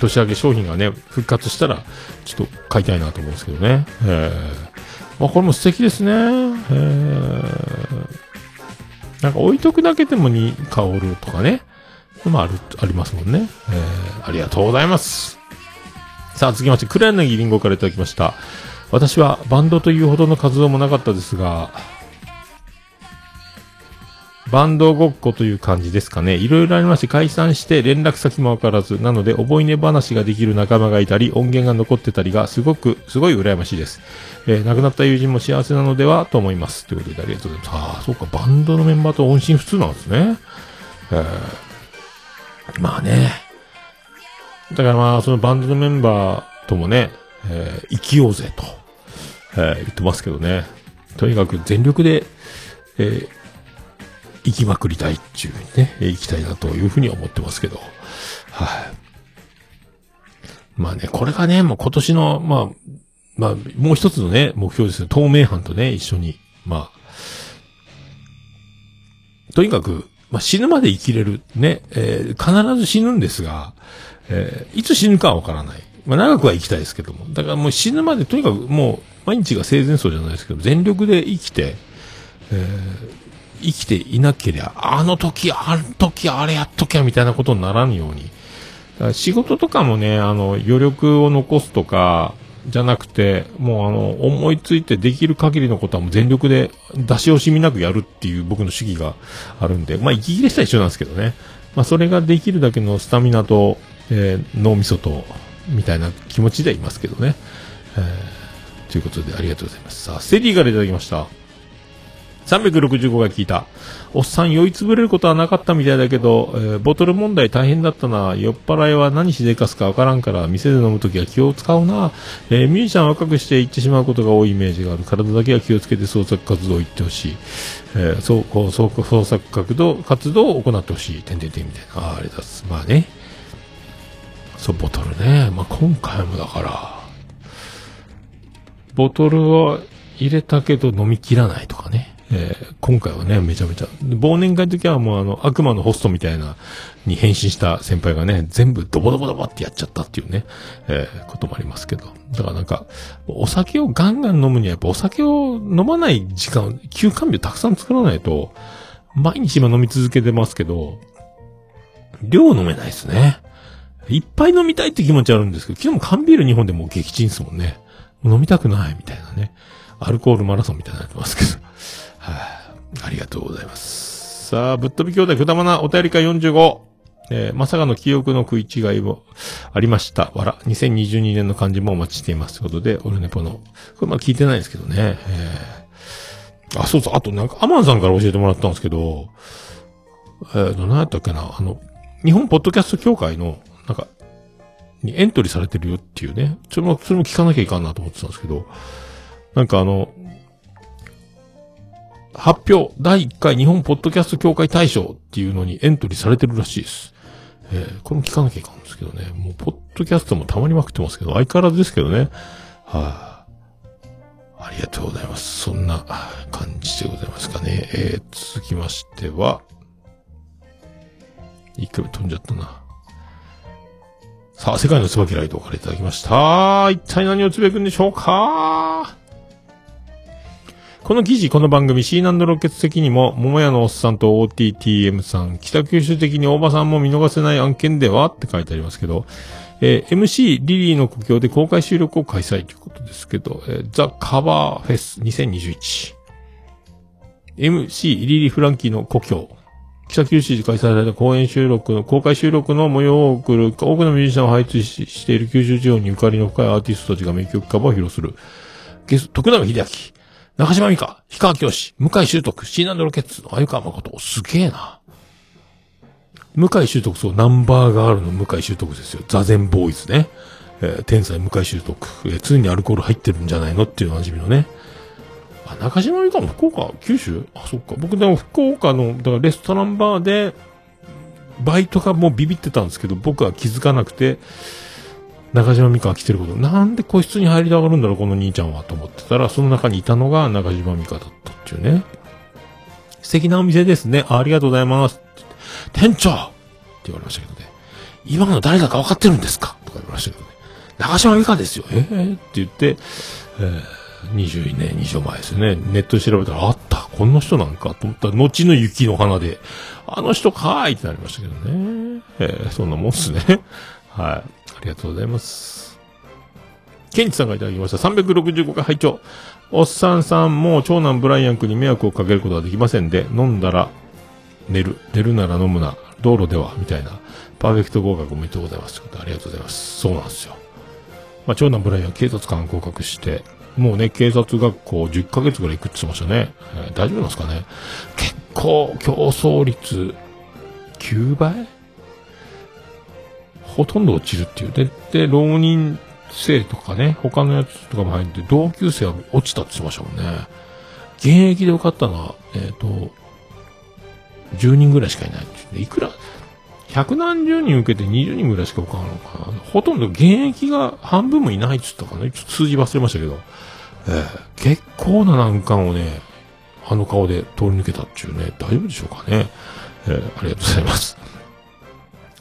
年明け商品がね、復活したら、ちょっと買いたいなと思うんですけどね。えー、まあこれも素敵ですね。えー、なんか置いとくだけでもに香るとかね。まあある、ありますもんね。えー、ありがとうございます。さあ、続きまして、黒柳りんごからいただきました。私はバンドというほどの活動もなかったですが、バンドごっこという感じですかね。いろいろありまして解散して連絡先もわからず、なので覚えね話ができる仲間がいたり、音源が残ってたりがすごく、すごい羨ましいです。えー亡くなった友人も幸せなのではと思います。ということでありがとうございます。ああ、そうか、バンドのメンバーと音信不通なんですね。えーまあね。だからまあ、そのバンドのメンバーともね、えー生きようぜと、えー言ってますけどね。とにかく全力で、えー生きまくりたいっていうね、えー生きたいなというふうに思ってますけど。はい。まあね、これがね、もう今年の、まあ、まあ、もう一つのね、目標ですね。透明版とね、一緒に、まあ、とにかく、まあ、死ぬまで生きれる、ね、えー必ず死ぬんですが、えーいつ死ぬかはわからない。まあ、長くは生きたいですけども。だからもう死ぬまで、とにかくもう、毎日が生前葬じゃないですけど、全力で生きて、えー生きていなけりゃ、あの時、あの時、あれやっときゃ、みたいなことにならんように。仕事とかもね、あの、余力を残すとか、じゃなくて、もうあの、思いついてできる限りのことはもう全力で出し惜しみなくやるっていう僕の主義があるんで、まあ息切れしたら一緒なんですけどね。まあそれができるだけのスタミナと、えー脳みそと、みたいな気持ちではいますけどね。えーということでありがとうございます。さあ、セリーからいただきました。365が聞いた。おっさん酔いつぶれることはなかったみたいだけど、えーボトル問題大変だったな。酔っ払いは何しでかすかわからんから、店で飲むときは気を使うな。えーミュージシャン若くして行ってしまうことが多いイメージがある。体だけは気をつけて創作活動を行ってほしい。えーそう、こう、創作活動、活動を行ってほしい。てんてんてんみたいな。ああれだす。まあね。そう、ボトルね。まあ今回もだから、ボトルは入れたけど飲み切らないとか。えー今回はね、めちゃめちゃ。忘年会の時はもうあの、悪魔のホストみたいな、に変身した先輩がね、全部ドボドボドボってやっちゃったっていうね、えーこともありますけど。だからなんか、お酒をガンガン飲むにはやっぱお酒を飲まない時間、休館日をたくさん作らないと、毎日今飲み続けてますけど、量飲めないですね。いっぱい飲みたいって気持ちあるんですけど、昨日も缶ビール2本でもう撃沈ですもんね。飲みたくないみたいなね。アルコールマラソンみたいになってますけど。はい、ありがとうございます。さあ、ぶっ飛び兄弟くだまなお便り会45。えーまさかの記憶の食い違いもありました。わら。2022年の漢字もお待ちしています。ということで、オルネポの。これまあ聞いてないですけどね。えーあ、そうそう。あとなんか、アマンさんから教えてもらったんですけど、えーと、何やったっけな。あの、日本ポッドキャスト協会の、なんか、にエントリーされてるよっていうね。それも、それも聞かなきゃいかんなと思ってたんですけど、なんかあの、発表、第1回日本ポッドキャスト協会大賞っていうのにエントリーされてるらしいです。えーこれも聞かなきゃいかんですけどね。もう、ポッドキャストもたまりまくってますけど、相変わらずですけどね。はい、ありがとうございます。そんな感じでございますかね。えー、続きましては、一回飛んじゃったな。さあ、世界の椿ライトからいただきました。一体何をつぶやくんでしょうか？この記事、この番組、C 難度ロケツ的にも、桃屋のおっさんと OTTM さん、北九州的に大場さんも見逃せない案件ではって書いてありますけど、えー MC リリーの故郷で公開収録を開催ということですけど、えーザ・カバーフェス2021。MC リリー・フランキーの故郷。北九州で開催された公演収録の、公開収録の模様を送る多くのミュージシャンを配置ししている九州地方にゆかりの深いアーティストたちが名曲カバーを披露する。ゲスト、徳永秀明、中島美香、氷川きよし、向井修徳、シーナンドロケッツの鮎川誠。すげえな。向井修徳、そう、ナンバーガールの向井修徳ですよ。ザゼンボーイズね。えー天才向井修徳。えー常にアルコール入ってるんじゃないのっていうおなじみのね。あ、中島美香も福岡、九州？あ、そっか。僕でも福岡の、だからレストランバーで、バイトがもうビビってたんですけど、僕は気づかなくて、中島美香が来てること、なんで個室に入りたがるんだろう、この兄ちゃんは、と思ってたら、その中にいたのが中島美香だったっていうね。素敵なお店ですね。ありがとうございます。店長って言われましたけどね。今の誰だか分かってるんですか？とか言われましたけどね。中島美香ですよ。えー、って言って、えー、20年以上前ですね。ネットで調べたら、あった、こんな人なんかと思ったら、後の雪の花で、あの人かーいってなりましたけどね。えー、そんなもんっすね。はい。ありがとうございます。ケンチさんがいただきました。365回拝聴おっさんさんも長男ブライアン君に迷惑をかけることはできませんで、飲んだら寝る。寝るなら飲むな。道路では、みたいな。パーフェクト合格おめでとうございます。ということでありがとうございます。そうなんですよ。まあ、長男ブライアン警察官合格して、もうね、警察学校10ヶ月ぐらい行くって言ってましたね。えー大丈夫なんですかね。結構、競争率9倍？ほとんど落ちるっていう。で、で、浪人生とかね、他のやつとかも入って、同級生は落ちたって言ってましたもんね。現役で受かったのは、えっ、と、10人ぐらいしかいないって言っていくら、百何十人受けて20人ぐらいしか受かんのかな。ほとんど現役が半分もいないって言ったかな。ちょっと数字忘れましたけど。えー結構な難関をね、あの顔で通り抜けたっていうね、大丈夫でしょうかね。えーありがとうございます。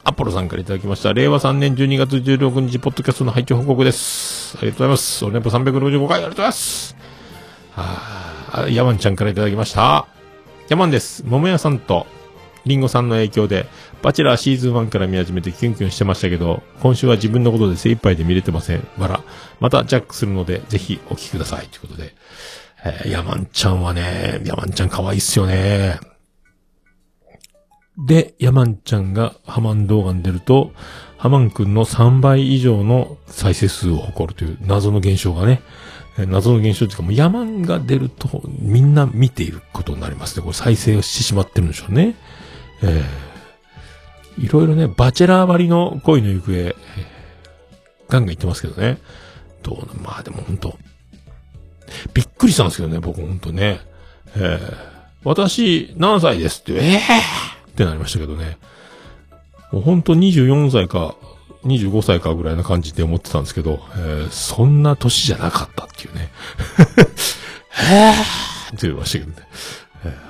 アポロさんからいただきました。令和3年12月16日、ポッドキャストの配置報告です。ありがとうございます。オルネポ365回ありがとうございます。はあ、ヤマンちゃんからいただきました。ヤマンです。桃屋さんと、リンゴさんの影響で、バチェラーシーズン1から見始めてキュンキュンしてましたけど、今週は自分のことで精一杯で見れてません。わら。またジャックするので、ぜひお聞きください。ということで。えーヤマンちゃんはね、ヤマンちゃん可愛いっすよね。で、ヤマンちゃんがハマン動画に出ると、ハマンくんの3倍以上の再生数を誇るという謎の現象がね、謎の現象っていうか、もうヤマンが出るとみんな見ていることになりますね。これ再生をしてしまってるんでしょうね。えー、いろいろね、バチェラー割りの恋の行方、えーガンガン言ってますけどね。どうな、まあでも本当びっくりしたんですけどね、僕本当ね。えー、私、何歳ですって、えー、ってなりましたけどね。もう本当24歳か、25歳かぐらいな感じで思ってたんですけど、えー、そんな年じゃなかったっていうね。えーって言いましたけどね。えー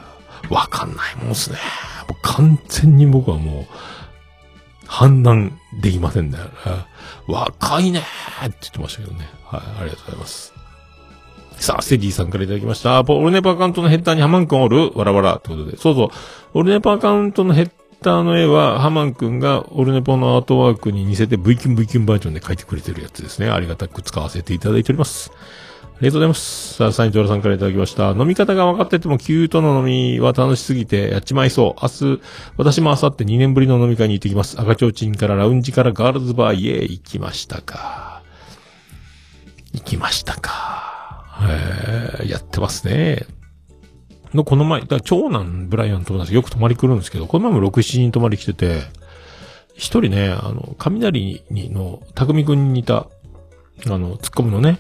わかんないもんですね。もう完全に僕はもう、判断できませんね。若いねーって言ってましたけどね。はい、ありがとうございます。さあ、セディさんからいただきました。オルネパアカウントのヘッダーにハマンくんおる？わらわらってことで。そうそう。オルネパアカウントのヘッダーの絵は、ハマンくんがオルネポのアートワークに似せて V キュン V キュンバージョンで描いてくれてるやつですね。ありがたく使わせていただいております。ありがとうございます。さあ、サイントラさんからいただきました。飲み方が分かってても、キュートの飲みは楽しすぎてやっちまいそう。明日、私も明後日2年ぶりの飲み会に行ってきます。赤ちょうちんからラウンジからガールズバー、イエーイ、行きましたか。行きましたか。へーやってますね。の、この前、だ長男、ブライアン友達よく泊まり来るんですけど、この前も6、7人泊まり来てて、一人ね、あの、雷にの、匠くんに似た、あの、ツッコミのね、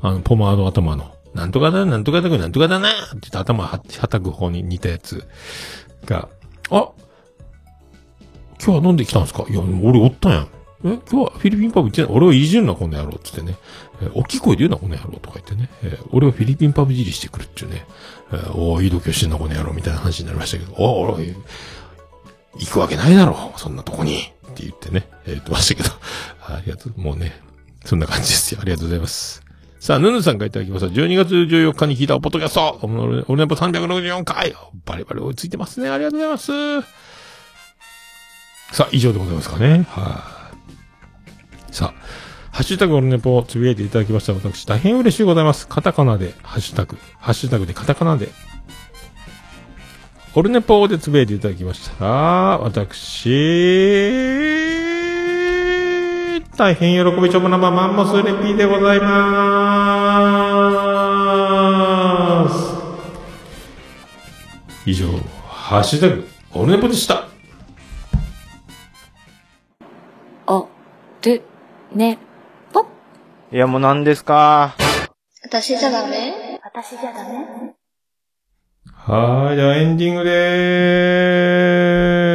あの、ポマード頭の、なんとかだ、なんとかだ、なんとかだなって言って頭は、はたく方に似たやつが、あ今日は飲んできたんですか？いや、俺おったんやん。え今日はフィリピンパブ行ってない俺をいじるな、この野郎。つってね。えー大きい声で言うな、この野郎。とか言ってね。えー俺はフィリピンパブじりしてくるっていうね。えーおーいい度胸してんな、この野郎。みたいな話になりましたけど。おー、行くわけないだろう。そんなとこに。って言ってね。えー言ってましたけど。ありがとう。もうね。そんな感じですよ。ありがとうございます。さあ、ヌヌさんからいただきました。12月14日に聞いたポッドキャスト。俺俺ネポ364回。バリバリ追いついてますね。ありがとうございます。さあ、以上でございますかね。はい。さあ、ハッシュタグオルネポをつぶやいていただきました。私、大変嬉しいございます。カタカナで、ハッシュタグ、ハッシュタグでカタカナで、オルネポでつぶやいていただきましたら。私、大変喜びちょぶなまマンモスレピーでございます。以上、ハッシュタグ、オルネポでした。お、る、ね、いや、もう何ですか？私じゃダメ？私じゃダメ？はーい、ではエンディングで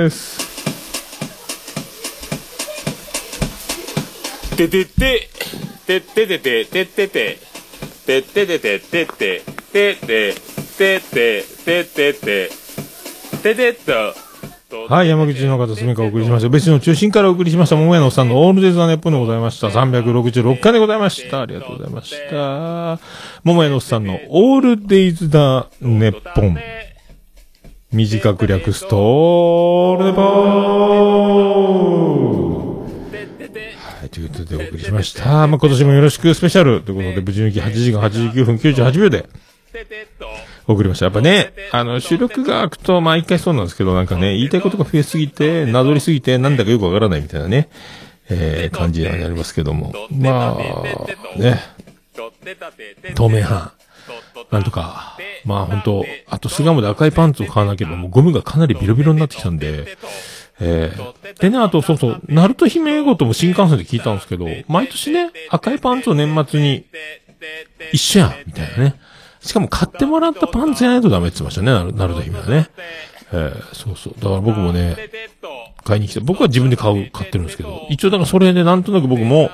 ーす。ててて、てててて、ててて、てててて、てて、てて、てて、ててて、ててと。はい、山口の方、すみかお送りしました。別の中心からお送りしました、桃屋のおっさんのオールデイズ・ザ・ネッポンでございました。366回でございました。ありがとうございました。桃屋のおっさんのオールデイズ・ザ・ネッポン。短く略すと、オールネポーはい、ということでお送りしました。まあ、今年もよろしくスペシャルということで、無事抜き8時間89分98秒で送りました。やっぱね、あの、収録が開くと毎回そうなんですけど、なんかね、言いたいことが増えすぎて、なぞりすぎて、なんだかよくわからないみたいなね、えー、感じになりますけども。まあ、ね、透明版。なんとか、まあ本当あと巣鴨で赤いパンツを買わなければもうゴムがかなりビロビロになってきたんで、えー、でね、あとそうそう、ナルト姫ごとも新幹線で聞いたんですけど、毎年ね、赤いパンツを年末に一緒やみたいなね。しかも買ってもらったパンツやないとダメって言ってましたね、ナルナルト姫はね。えー、そうそう。だから僕もね、買いに来て、僕は自分で買う、買ってるんですけど、一応だからそれでなんとなく僕も、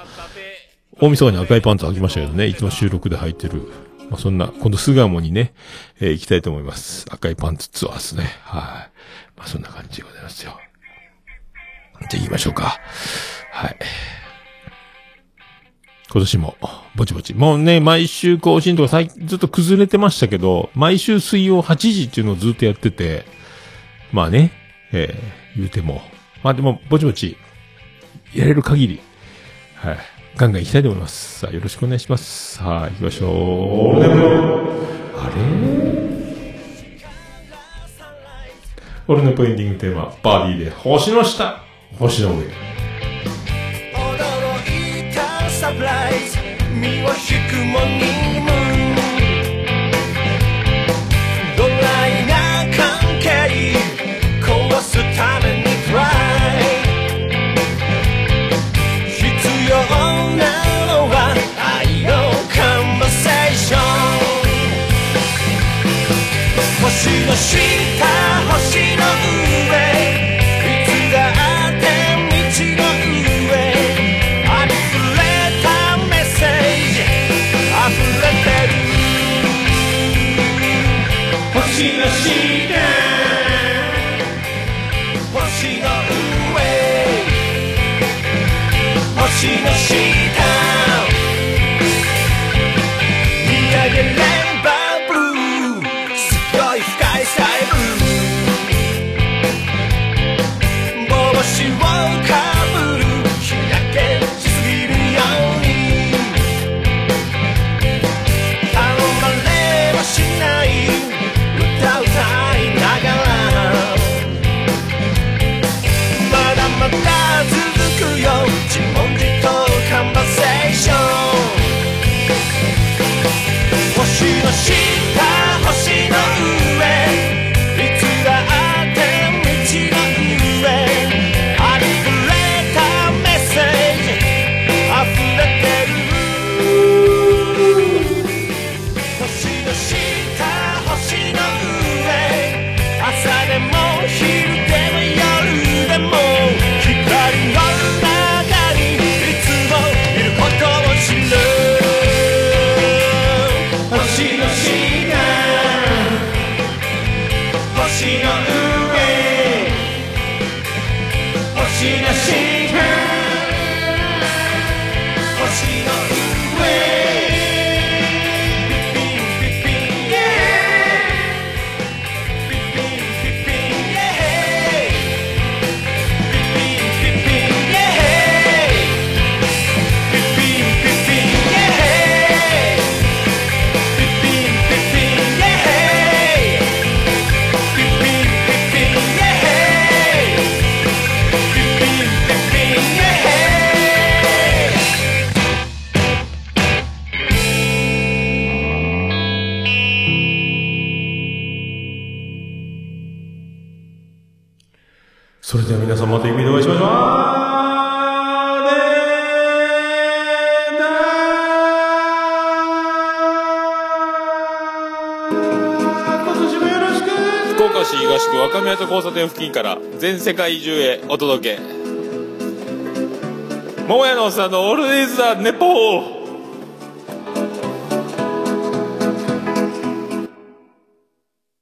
大晦日に赤いパンツ履きましたけどね、いつも収録で履いてる。まあ、そんな、今度巣鴨にね、えー行きたいと思います。赤いパンツツアーですね。はい。まあ、そんな感じでございますよ。じゃあ行きましょうか。はい。今年も、ぼちぼち。もうね、毎週更新とか最近ずっと崩れてましたけど、毎週水曜8時っていうのをずっとやってて、まあね、えー言うても。まあでも、ぼちぼち、やれる限り、はい。ガンガン行きたいと思います。さあ、よろしくお願いします。さあ、行きましょう。あれ？俺のポエンディングテーマ、バーディーで、星の下、星の上。ズ身を引くもにも。ドライな関係壊すためにトライ必要なのは愛のカンバセーション星の星の下。星の上。星の下。全世界中へお届け。桃屋のおっさんのオールディーズ・ザ・ネポー。